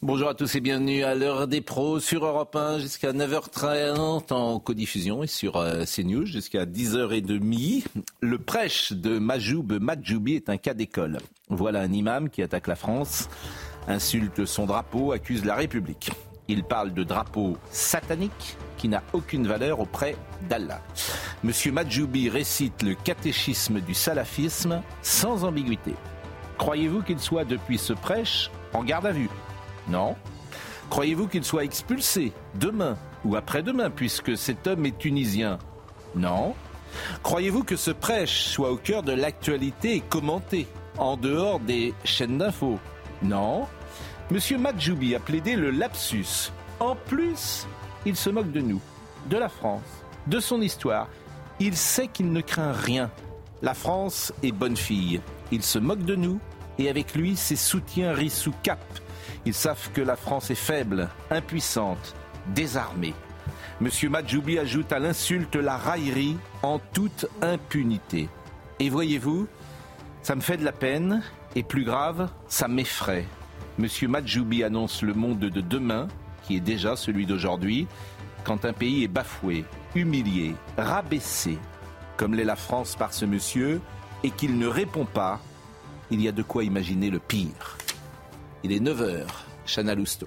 Bonjour à tous et bienvenue à l'heure des pros sur Europe 1 jusqu'à 9h30 en codiffusion et sur euh, CNews jusqu'à 10h30. Le prêche de Majoub Majoubi est un cas d'école. Voilà un imam qui attaque la France, insulte son drapeau, accuse la République. Il parle de drapeau satanique qui n'a aucune valeur auprès d'Allah. Monsieur Majoubi récite le catéchisme du salafisme sans ambiguïté. Croyez-vous qu'il soit depuis ce prêche en garde à vue? Non. Croyez-vous qu'il soit expulsé demain ou après-demain puisque cet homme est tunisien? Non. Croyez-vous que ce prêche soit au cœur de l'actualité et commenté en dehors des chaînes d'infos? Non. Monsieur Majoubi a plaidé le lapsus. En plus, il se moque de nous, de la France, de son histoire. Il sait qu'il ne craint rien. La France est bonne fille. Il se moque de nous et avec lui, ses soutiens rient sous cap. Ils savent que la France est faible, impuissante, désarmée. Monsieur Majoubi ajoute à l'insulte la raillerie en toute impunité. Et voyez-vous, ça me fait de la peine et plus grave, ça m'effraie. Monsieur Majoubi annonce le monde de demain, qui est déjà celui d'aujourd'hui, quand un pays est bafoué, humilié, rabaissé, comme l'est la France par ce monsieur, et qu'il ne répond pas, il y a de quoi imaginer le pire. Il est 9h, Chana Lousteau.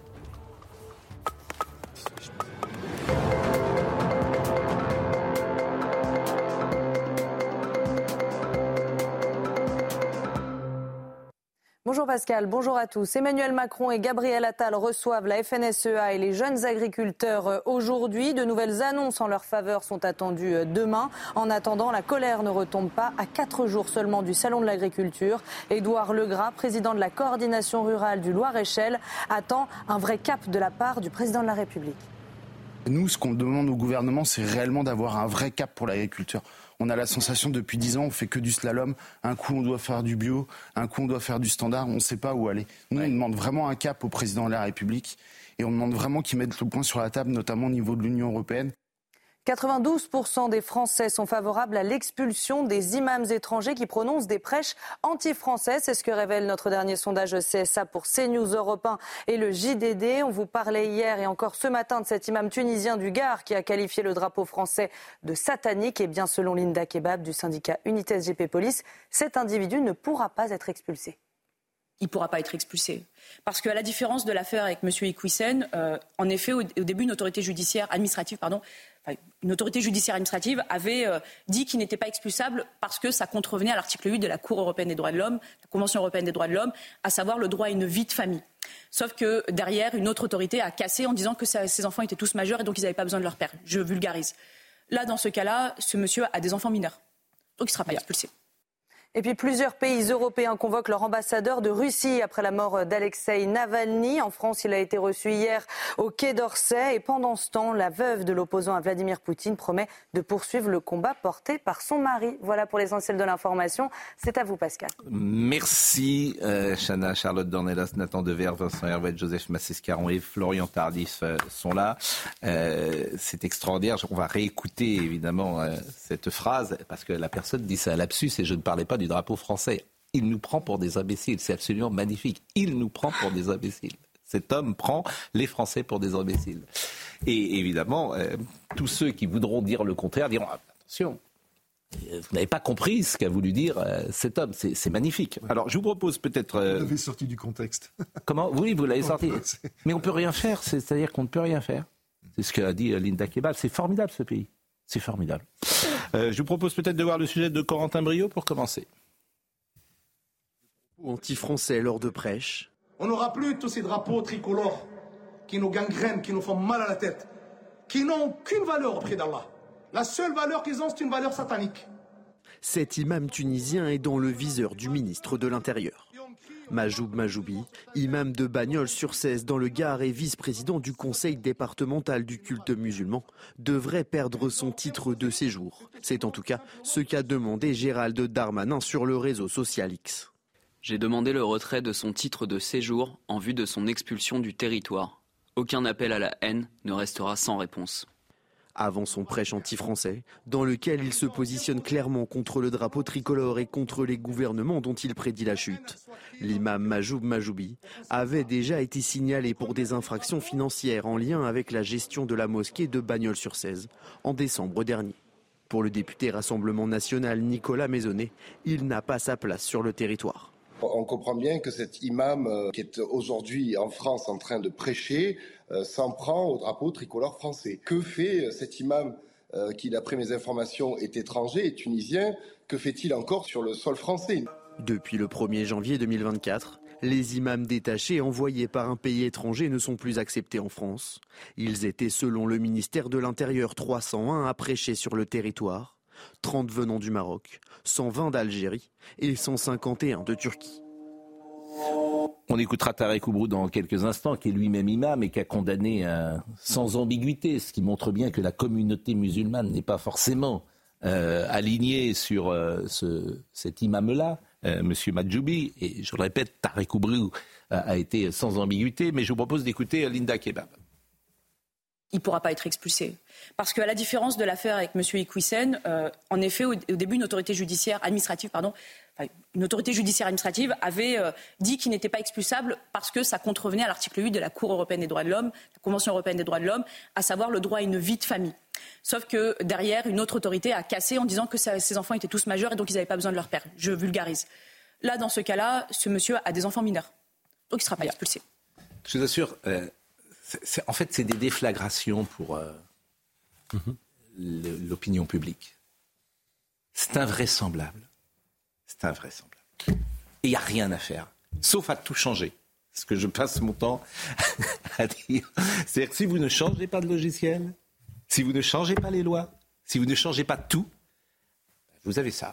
Bonjour Pascal, bonjour à tous. Emmanuel Macron et Gabriel Attal reçoivent la FNSEA et les jeunes agriculteurs euh, aujourd'hui. De nouvelles annonces en leur faveur sont attendues euh, demain. En attendant, la colère ne retombe pas à quatre jours seulement du Salon de l'agriculture. Édouard Legras, président de la coordination rurale du Loir-et-Cher, attend un vrai cap de la part du président de la République. Nous, ce qu'on demande au gouvernement, c'est réellement d'avoir un vrai cap pour l'agriculture. On a la sensation depuis dix ans, on fait que du slalom. Un coup, on doit faire du bio, un coup, on doit faire du standard. On ne sait pas où aller. Nous, on demande vraiment un cap au président de la République et on demande vraiment qu'il mette le point sur la table, notamment au niveau de l'Union européenne. 92% des Français sont favorables à l'expulsion des imams étrangers qui prononcent des prêches anti-français. C'est ce que révèle notre dernier sondage CSA pour CNews Europe 1 et le JDD. On vous parlait hier et encore ce matin de cet imam tunisien du Gard qui a qualifié le drapeau français de satanique. Et bien selon Linda Kebab du syndicat Unité SGP Police, cet individu ne pourra pas être expulsé il ne pourra pas être expulsé. Parce qu'à la différence de l'affaire avec M. Iquissen, euh, en effet, au, début, une autorité judiciaire administrative, pardon, enfin, une autorité judiciaire administrative avait euh, dit qu'il n'était pas expulsable parce que ça contrevenait à l'article 8 de la Cour européenne des droits de l'homme, la Convention européenne des droits de l'homme, à savoir le droit à une vie de famille. Sauf que derrière, une autre autorité a cassé en disant que ça, ces enfants étaient tous majeurs et donc ils n'avaient pas besoin de leur père. Je vulgarise. Là, dans ce cas-là, ce monsieur a des enfants mineurs. Donc il ne sera pas expulsé. Et puis plusieurs pays européens convoquent leur ambassadeur de Russie après la mort d'Alexei Navalny. En France, il a été reçu hier au Quai d'Orsay. Et pendant ce temps, la veuve de l'opposant à Vladimir Poutine promet de poursuivre le combat porté par son mari. Voilà pour l'essentiel de l'information. C'est à vous, Pascal. Merci, euh, Chana, Charlotte Dornelas, Nathan Dever, Vincent Hervé, Joseph Massescaron et Florian Tardif euh, sont là. Euh, C'est extraordinaire. On va réécouter évidemment cette phrase parce que la personne dit ça à lapsus et je ne parlais pas du drapeau français. Il nous prend pour des imbéciles. C'est absolument magnifique. Il nous prend pour des imbéciles. Cet homme prend les Français pour des imbéciles. Et évidemment, euh, tous ceux qui voudront dire le contraire diront ah, attention. Vous n'avez pas compris ce qu'a voulu dire euh, cet homme. C'est magnifique. Alors, je vous propose peut-être. Euh... Vous l'avez sorti du contexte. Comment? Oui, vous l'avez sorti. Mais on peut rien faire. C'est-à-dire qu'on ne peut rien faire. C'est ce qu'a dit Linda Kebab. C'est formidable ce pays. C'est formidable. Euh, je vous propose peut-être de voir le sujet de Corentin Brio pour commencer. Anti-français lors de prêche. On n'aura plus tous ces drapeaux tricolores qui nous gangrènent, qui nous font mal à la tête, qui n'ont aucune valeur auprès d'Allah. La seule valeur qu'ils ont, c'est une valeur satanique. Cet imam tunisien est dans le viseur du ministre de l'Intérieur. Majoub Majoubi, imam de Bagnols sur 16 dans le Gard et vice-président du conseil départemental du culte musulman, devrait perdre son titre de séjour. C'est en tout cas ce qu'a demandé Gérald Darmanin sur le réseau social X. J'ai demandé le retrait de son titre de séjour en vue de son expulsion du territoire. Aucun appel à la haine ne restera sans réponse avant son prêche anti-français, dans lequel il se positionne clairement contre le drapeau tricolore et contre les gouvernements dont il prédit la chute. L'imam Majoub Majoubi avait déjà été signalé pour des infractions financières en lien avec la gestion de la mosquée de Bagnols-sur-Cèze en décembre dernier. Pour le député Rassemblement national Nicolas Maisonnet, il n'a pas sa place sur le territoire. On comprend bien que cet imam euh, qui est aujourd'hui en France en train de prêcher euh, s'en prend au drapeau tricolore français. Que fait euh, cet imam qui, d'après mes informations, est étranger et tunisien? Que fait-il encore sur le sol français? Depuis le 1er janvier 2024, les imams détachés envoyés par un pays étranger ne sont plus acceptés en France. Ils étaient, selon le ministère de l'Intérieur, 301 à prêcher sur le territoire, 30 venant du Maroc, 120 d'Algérie et 151 de Turquie. On écoutera Tarek Oubrou dans quelques instants, qui est lui-même imam et qui a condamné euh, sans ambiguïté, ce qui montre bien que la communauté musulmane n'est pas forcément euh, alignée sur euh, cet imam-là, Monsieur Madjoubi. Et je le répète, Tarek Oubrou a été sans ambiguïté, mais je vous propose d'écouter Linda Kebab il ne pourra pas être expulsé. Parce qu'à la différence de l'affaire avec M. Iquissen, euh, en effet, au, début, une autorité judiciaire administrative, pardon, une autorité judiciaire administrative avait euh, dit qu'il n'était pas expulsable parce que ça contrevenait à l'article 8 de la Cour européenne des droits de l'homme, la Convention européenne des droits de l'homme, à savoir le droit à une vie de famille. Sauf que derrière, une autre autorité a cassé en disant que ses enfants étaient tous majeurs et donc ils n'avaient pas besoin de leur père. Je vulgarise. Là, dans ce cas-là, ce monsieur a des enfants mineurs. Donc il ne sera pas expulsé. Je vous assure, euh, en fait, c'est des déflagrations pour euh, l'opinion publique. C'est invraisemblable. C'est invraisemblable. Et il n'y a rien à faire, sauf à tout changer. Ce que je passe mon temps à dire. C'est-à-dire que si vous ne changez pas de logiciel, si vous ne changez pas les lois, si vous ne changez pas tout, vous avez ça.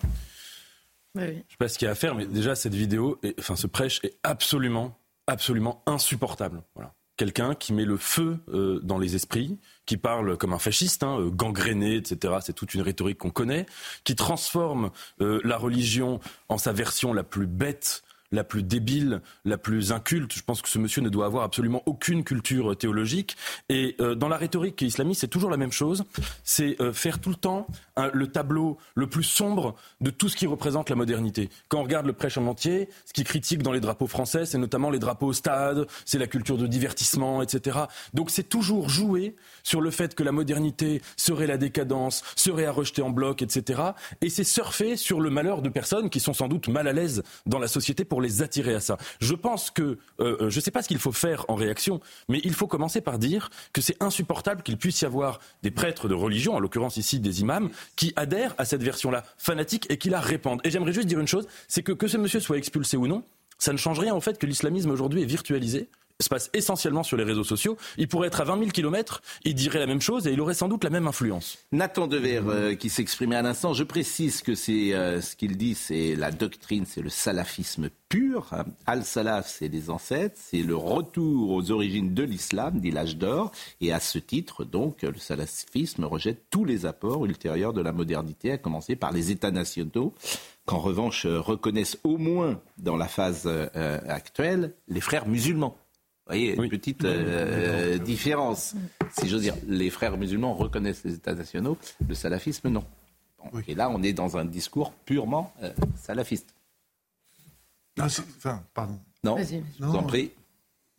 Je ne sais pas ce qu'il y a à faire, mais déjà, cette vidéo, enfin, ce prêche est absolument, absolument insupportable. Voilà quelqu'un qui met le feu euh, dans les esprits, qui parle comme un fasciste, hein, euh, gangréné, etc. C'est toute une rhétorique qu'on connaît, qui transforme euh, la religion en sa version la plus bête la plus débile, la plus inculte. Je pense que ce monsieur ne doit avoir absolument aucune culture théologique. Et euh, dans la rhétorique islamiste, c'est toujours la même chose. C'est euh, faire tout le temps le tableau le plus sombre de tout ce qui représente la modernité. Quand on regarde le prêche en entier, ce qui critique dans les drapeaux français, c'est notamment les drapeaux au stade, c'est la culture de divertissement, etc. Donc c'est toujours jouer sur le fait que la modernité serait la décadence, serait à rejeter en bloc, etc. Et c'est surfer sur le malheur de personnes qui sont sans doute mal à l'aise dans la société pour les attirer à ça. Je pense que, euh, euh, je ne sais pas ce qu'il faut faire en réaction, mais il faut commencer par dire que c'est insupportable qu'il puisse y avoir des prêtres de religion, en l'occurrence ici des imams, qui adhèrent à cette version-là fanatique et qui la répandent. Et j'aimerais juste dire une chose, c'est que que ce monsieur soit expulsé ou non, ça ne change rien au fait que l'islamisme aujourd'hui est virtualisé se passe essentiellement sur les réseaux sociaux. Il pourrait être à 20 000 kilomètres, il dirait la même chose et il aurait sans doute la même influence. Nathan Dever euh, qui s'exprimait à l'instant, je précise que c'est euh, ce qu'il dit, c'est la doctrine, c'est le salafisme pur. Al-Salaf, c'est les ancêtres, c'est le retour aux origines de l'islam, dit l'âge d'or. Et à ce titre, donc, le salafisme rejette tous les apports ultérieurs de la modernité, à commencer par les États nationaux qu'en revanche reconnaissent au moins dans la phase euh, actuelle les frères musulmans. Vous voyez, une petite euh, différence. Si j'ose dire, les frères musulmans reconnaissent les États nationaux, le salafisme, non. Et là, on est dans un discours purement euh, salafiste. Non, enfin, pardon. Non, je vous en prie.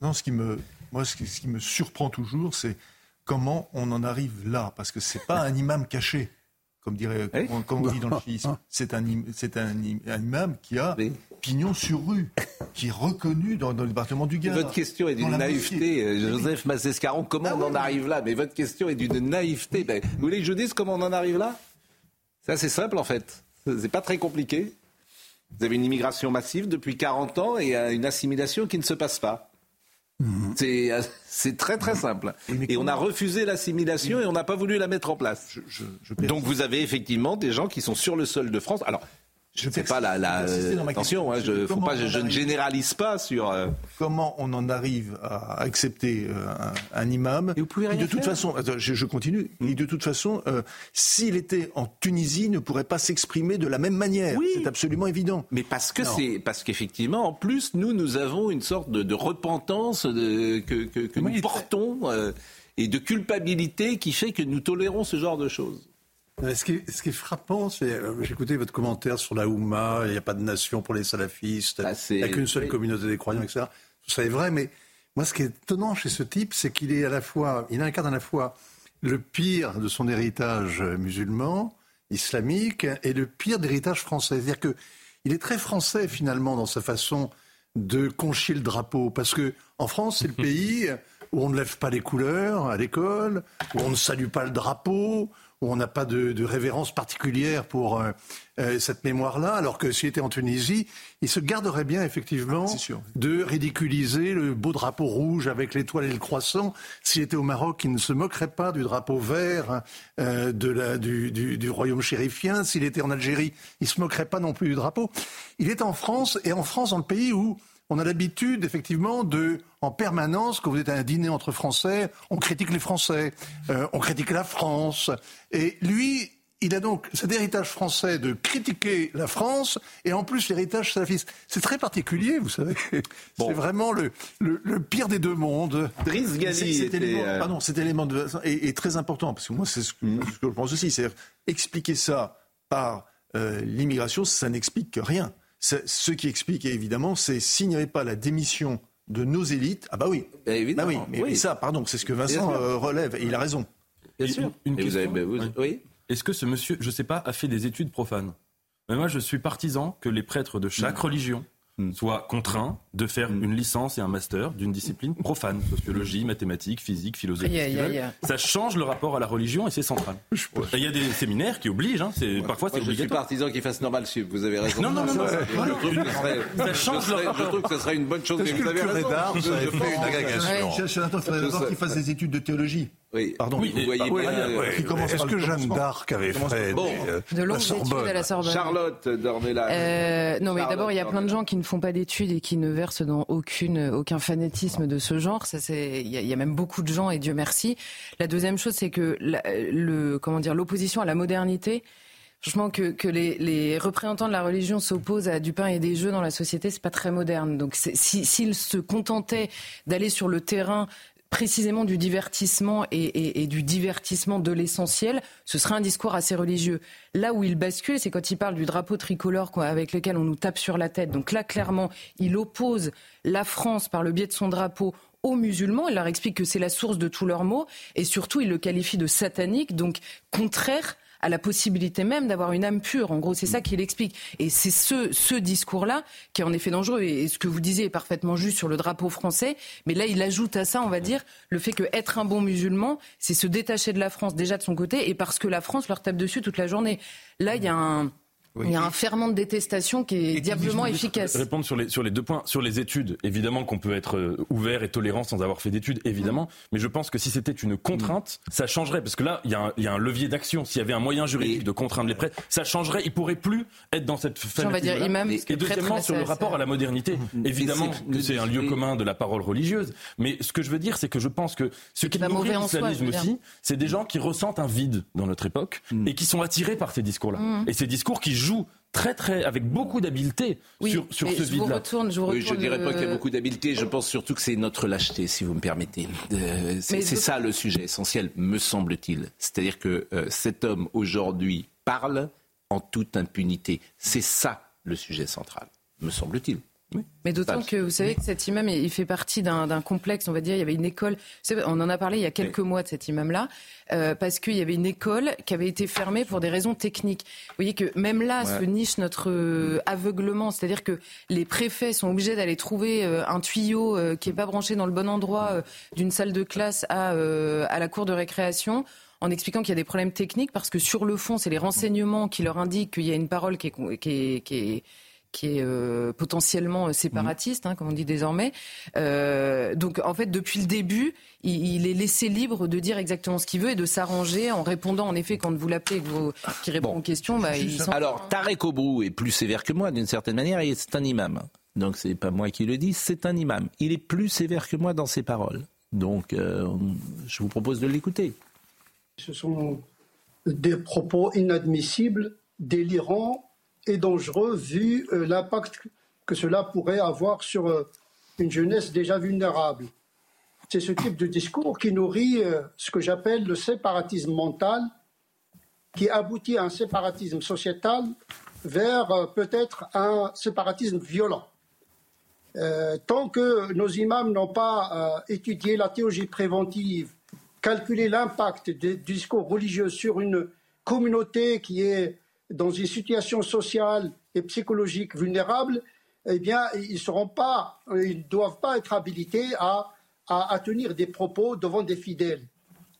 Non, ce qui me, moi, ce qui, me surprend toujours, c'est comment on en arrive là. Parce que c'est pas un imam caché comme, dirait, comme, on dit dans le chiisme. C'est un, c'est un, imam qui a pignon sur rue, qui est reconnu dans, le département du Gard. Votre question est d'une naïveté, euh, Joseph Massescaron. Comment ah on en arrive là Mais votre question est d'une naïveté. Ben, vous voulez que je vous dise comment on en arrive là C'est assez simple en fait. C'est pas très compliqué. Vous avez une immigration massive depuis 40 ans et euh, une assimilation qui ne se passe pas. Mhm. Euh, c'est très très simple. Et on a refusé l'assimilation et on n'a pas voulu la mettre en place. Donc vous avez effectivement des gens qui sont sur le sol de France. Alors, Je sais pas la, la attention, hein, je, faut pas, je, ne généralise pas sur. Euh, comment on en arrive à accepter euh, un, imam Et vous pouvez rien de toute façon, je, continue. Et de toute façon, euh, s'il était en Tunisie, il ne pourrait pas s'exprimer de la même manière. Oui. C'est absolument évident. Mais parce que c'est parce qu'effectivement, en plus, nous, nous avons une sorte de, repentance de, que, que, nous portons et de culpabilité qui fait que nous tolérons ce genre de choses. Ce qui, est, ce qui est frappant, c'est, euh, j'ai écouté votre commentaire sur la Houma, il n'y a pas de nation pour les salafistes, bah, il n'y a qu'une seule communauté des croyants, etc. Tout ça est vrai, mais moi, ce qui est étonnant chez ce type, c'est qu'il est à la fois, il incarne à la fois le pire de son héritage musulman, islamique, et le pire d'héritage français. C'est-à-dire que il est très français finalement dans sa façon de conchier le drapeau, parce que en France, c'est le pays où on ne lève pas les couleurs à l'école, où on ne salue pas le drapeau, où on n'a pas de, révérence particulière pour euh, euh, cette mémoire-là, alors que s'il était en Tunisie, il se garderait bien effectivement de ridiculiser le beau drapeau rouge avec l'étoile et le croissant. S'il était au Maroc, il ne se moquerait pas du drapeau vert euh, de la, du, du, du, royaume chérifien. S'il était en Algérie, il se moquerait pas non plus du drapeau. Il est en France, et en France, dans le pays où on a l'habitude, effectivement, de, en permanence, quand vous êtes à un dîner entre Français, on critique les Français, euh, on critique la France. Et lui, il a donc cet héritage français de critiquer la France et en plus l'héritage salafiste. C'est très particulier, vous savez. C'est vraiment le, le, pire des deux mondes. Driss Ghali cet, élément, euh, pardon, cet élément de, est, très important parce que moi c'est ce, que je pense aussi, c'est expliquer ça par euh, l'immigration, ça n'explique rien. Ce qui explique évidemment, c'est s'il n'y avait pas la démission de nos élites, ah bah oui, bah, évidemment, bah oui, mais, ça, pardon, c'est ce que Vincent euh, relève et il a raison. Bien sûr. Une, question. oui. Est-ce que ce monsieur, je ne sais pas, a fait des études profanes? Mais moi, je suis partisan que les prêtres de chaque religion Hmm. Soit contraint de faire hmm. une licence et un master d'une discipline profane, sociologie, mathématiques, physique, philosophie. Ça change le rapport à la religion et c'est central. Il y a des séminaires qui obligent, hein, c'est, parfois c'est obligatoire. Je suis partisan qu'il fasse normal sup, vous avez raison. Non, non, non, non. Ça change le rapport. Je trouve que ce serait une bonne chose. Mais vous avez raison. vous avez fait une agrégation. Il faudrait d'abord qu'il fasse des études de théologie. Oui. Pardon. Oui, vous voyez oui, euh, Est-ce que Jeanne d'Arc avait fait bon. Euh, de longues études à la Sorbonne Charlotte Dornelas. Euh, non, mais d'abord, il y a plein de gens qui ne font pas d'études et qui ne versent dans aucune, aucun fanatisme de ce genre. Ça, c'est, il y, a, il y a même beaucoup de gens et Dieu merci. La deuxième chose, c'est que la, le, comment dire, l'opposition à la modernité. Franchement, que, que les, les, représentants de la religion s'opposent à du pain et des jeux dans la société, c'est pas très moderne. Donc, s'ils si, se contentaient d'aller sur le terrain précisément du divertissement et, du divertissement de l'essentiel, ce serait un discours assez religieux. Là où il bascule, c'est quand il parle du drapeau tricolore avec lequel on nous tape sur la tête. Donc là, clairement, il oppose la France par le biais de son drapeau aux musulmans. Il leur explique que c'est la source de tous leurs maux et surtout, il le qualifie de satanique, donc contraire à la possibilité même d'avoir une âme pure. En gros, c'est ça qu'il explique. Et c'est ce, ce discours-là qui est en effet dangereux. Et ce que vous disiez est parfaitement juste sur le drapeau français. Mais là, il ajoute à ça, on va dire, le fait que être un bon musulman, c'est se détacher de la France déjà de son côté et parce que la France leur tape dessus toute la journée. Là, il y a un il y a un ferment de détestation qui est diablement efficace. Répondre sur les, sur les deux points. Sur les études, évidemment qu'on peut être euh, ouvert et tolérant sans avoir fait d'études, évidemment. Mm. Mais je pense que si c'était une contrainte, mm. ça changerait. Parce que là, il y a un, il y a un levier d'action. S'il y avait un moyen juridique de contraindre les prêtres, ça changerait. Il pourrait plus être dans cette On va dire imam, et deuxièmement, sur le rapport à la modernité. Mm. Évidemment que c'est un lieu commun de la parole religieuse. Mais ce que je veux dire, c'est que je pense que ce qui nourrit l'islamisme aussi, c'est des gens qui ressentent un vide dans notre époque et qui sont attirés par ces discours-là. Et ces discours qui jouent très très avec beaucoup d'habileté sur, sur ce vide-là. Oui, je dirais pas qu'il y a beaucoup d'habileté. Je pense surtout que c'est notre lâcheté, si vous me permettez. Euh, c'est ça le sujet essentiel, me semble-t-il. C'est-à-dire que euh, cet homme aujourd'hui parle en toute impunité. C'est ça le sujet central, me semble-t-il. Mais d'autant que vous savez que cet imam, il fait partie d'un complexe, on va dire. Il y avait une école, on en a parlé il y a quelques mois de cet imam-là, euh, parce qu'il y avait une école qui avait été fermée pour des raisons techniques. Vous voyez que même là se niche notre euh, aveuglement, c'est-à-dire que les préfets sont obligés d'aller trouver euh, un tuyau qui n'est pas branché dans le bon endroit d'une salle de classe à, à la cour de récréation en expliquant qu'il y a des problèmes techniques parce que sur le fond, c'est les renseignements qui leur indiquent qu'il y a une parole qui est, qui est, qui est qui est euh, potentiellement séparatiste, hein, comme on dit désormais. Euh, donc en fait, depuis le début, il, est laissé libre de dire exactement ce qu'il veut et de s'arranger en répondant. En effet, quand vous l'appelez qui répond aux questions, bah, il Alors Tarek Obrou est plus sévère que moi d'une certaine manière et c'est un imam. Donc c'est pas moi qui le dis, c'est un imam. Il est plus sévère que moi dans ses paroles. Donc euh, je vous propose de l'écouter. Ce sont des propos inadmissibles, délirants et dangereux vu euh, l'impact que cela pourrait avoir sur euh, une jeunesse déjà vulnérable. C'est ce type de discours qui nourrit euh, ce que j'appelle le séparatisme mental, qui aboutit à un séparatisme sociétal vers peut-être un séparatisme violent. tant que nos imams n'ont pas étudié la théologie préventive, calculé l'impact du discours religieux sur une communauté qui est dans une situation sociale et psychologique vulnérable, eh bien, ils seront pas, ils ne doivent pas être habilités à, à, tenir des propos devant des fidèles.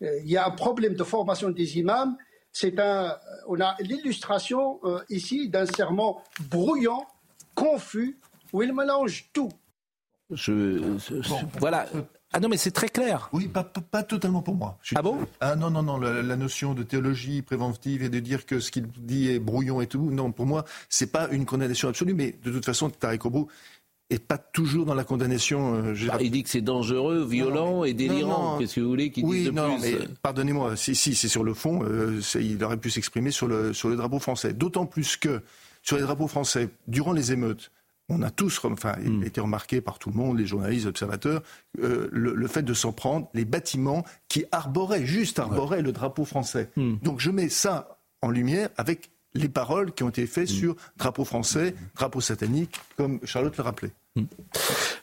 Euh, il y a un problème de formation des imams. C'est un, on a l'illustration euh, ici d'un serment brouillant, confus, où il mélange tout. Je, voilà. Ah non, mais c'est très clair. Oui, pas, pas, totalement pour moi. ah bon? Ah non, non, non, la, notion de théologie préventive et de dire que ce qu'il dit est brouillon et tout, non, pour moi, c'est pas une condamnation absolue, mais de toute façon, Tarek Obrou est pas toujours dans la condamnation. Euh, bah, il dit que c'est dangereux, violent et délirant. Qu'est-ce que vous voulez qu'il dise de non, mais pardonnez-moi, si, si c'est sur le fond, euh, il aurait pu s'exprimer sur le, sur le drapeau français. D'autant plus que sur les drapeaux français, durant les émeutes, on a tous, enfin, hmm. été remarqué par tout le monde, les journalistes, les observateurs, euh, le, fait de s'en prendre les bâtiments qui arboraient, juste arboraient le drapeau français. Hmm. Donc je mets ça en lumière avec les paroles qui ont été faites hmm. sur drapeau français, drapeau satanique, comme Charlotte le rappelait.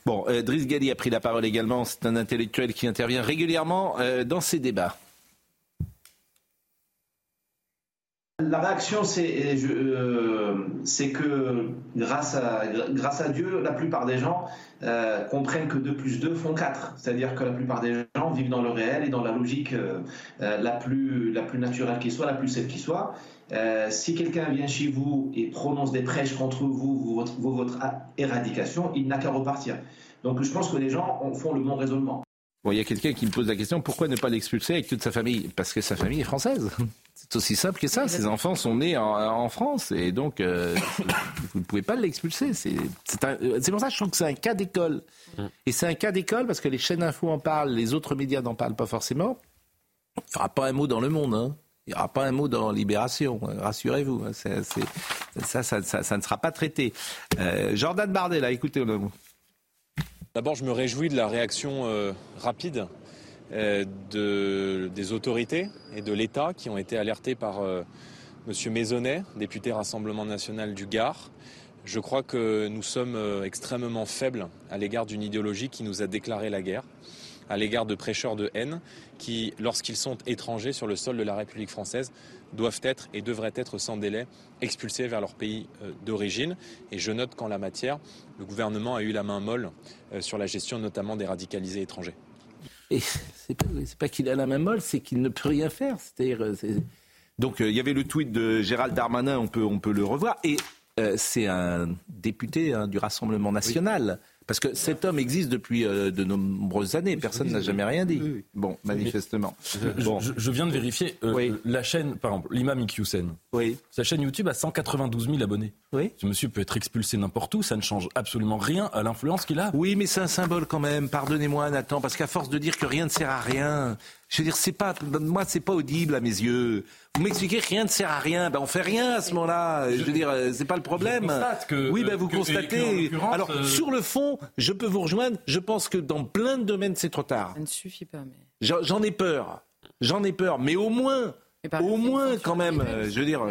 Bon, euh, Driss Gali a pris la parole également. C'est un intellectuel qui intervient régulièrement euh, dans ces débats. La réaction, euh, c'est que grâce à, Dieu, la plupart des gens euh, comprennent que 2 plus 2 font 4. C'est-à-dire que la plupart des gens vivent dans le réel et dans la logique euh, la, plus, naturelle qui soit, la plus saine qui soit. si quelqu'un vient chez vous et prononce des prêches contre vous, votre, éradication, il n'a qu'à repartir. Donc je pense que les gens font le bon raisonnement. Il y a quelqu'un qui me pose la question pourquoi ne pas l'expulser avec toute sa famille? Parce que sa famille est française. C'est aussi simple que ça. Ses enfants sont nés en, France et donc euh, vous ne pouvez pas l'expulser. C'est pour ça que je trouve que c'est un cas d'école. Et c'est un cas d'école parce que les chaînes info en parlent, les autres médias n'en parlent pas forcément. Il n'y aura pas un mot dans Le Monde. Hein. Il n'y aura pas un mot dans Libération, rassurez-vous. Hein. Ça, ça, ne sera pas traité. Euh, Jordan Bardet, là, écoutez le mot. D'abord, je me réjouis de la réaction euh, rapide euh, de, des autorités et de l'État qui ont été alertés par euh, M. Maisonnet, député Rassemblement national du Gard. Je crois que nous sommes euh, extrêmement faibles à l'égard d'une idéologie qui nous a déclaré la guerre, à l'égard de prêcheurs de haine qui, lorsqu'ils sont étrangers sur le sol de la République française, doivent être et devraient être sans délai expulsés vers leur pays d'origine. Et je note qu'en la matière, le gouvernement a eu la main molle sur la gestion notamment des radicalisés étrangers. Et c'est pas, pas qu'il a la main molle, c'est qu'il ne peut rien faire. C'est-à-dire, euh, donc euh, il y avait le tweet de Gérald Darmanin, on peut, on peut le revoir. Et euh, c'est un député hein, du Rassemblement national. Parce que cet homme existe depuis euh, de nombreuses années. Personne n'a jamais rien dit. Bon, manifestement. Je, viens de vérifier. Euh, la chaîne, par exemple, l'imam Iqiyoussen. Oui. Sa chaîne YouTube a 192 000 abonnés. Oui. Ce monsieur peut être expulsé n'importe où. Ça ne change absolument rien à l'influence qu'il a. Oui, mais c'est un symbole quand même. Pardonnez-moi, Nathan, parce qu'à force de dire que rien ne sert à rien, je veux dire, c'est pas, moi, c'est pas audible à mes yeux. Vous m'expliquez que rien ne sert à rien. Ben, on fait rien à ce moment-là. Je, veux dire, euh, c'est pas le problème. Que, oui, ben, vous constatez. Alors, euh, sur le fond, je peux vous rejoindre. Je pense que dans plein de domaines, c'est trop tard. Ça ne suffit pas, mais. J'en ai peur. J'en ai peur. Mais au moins, au moins, quand même, euh, je veux dire.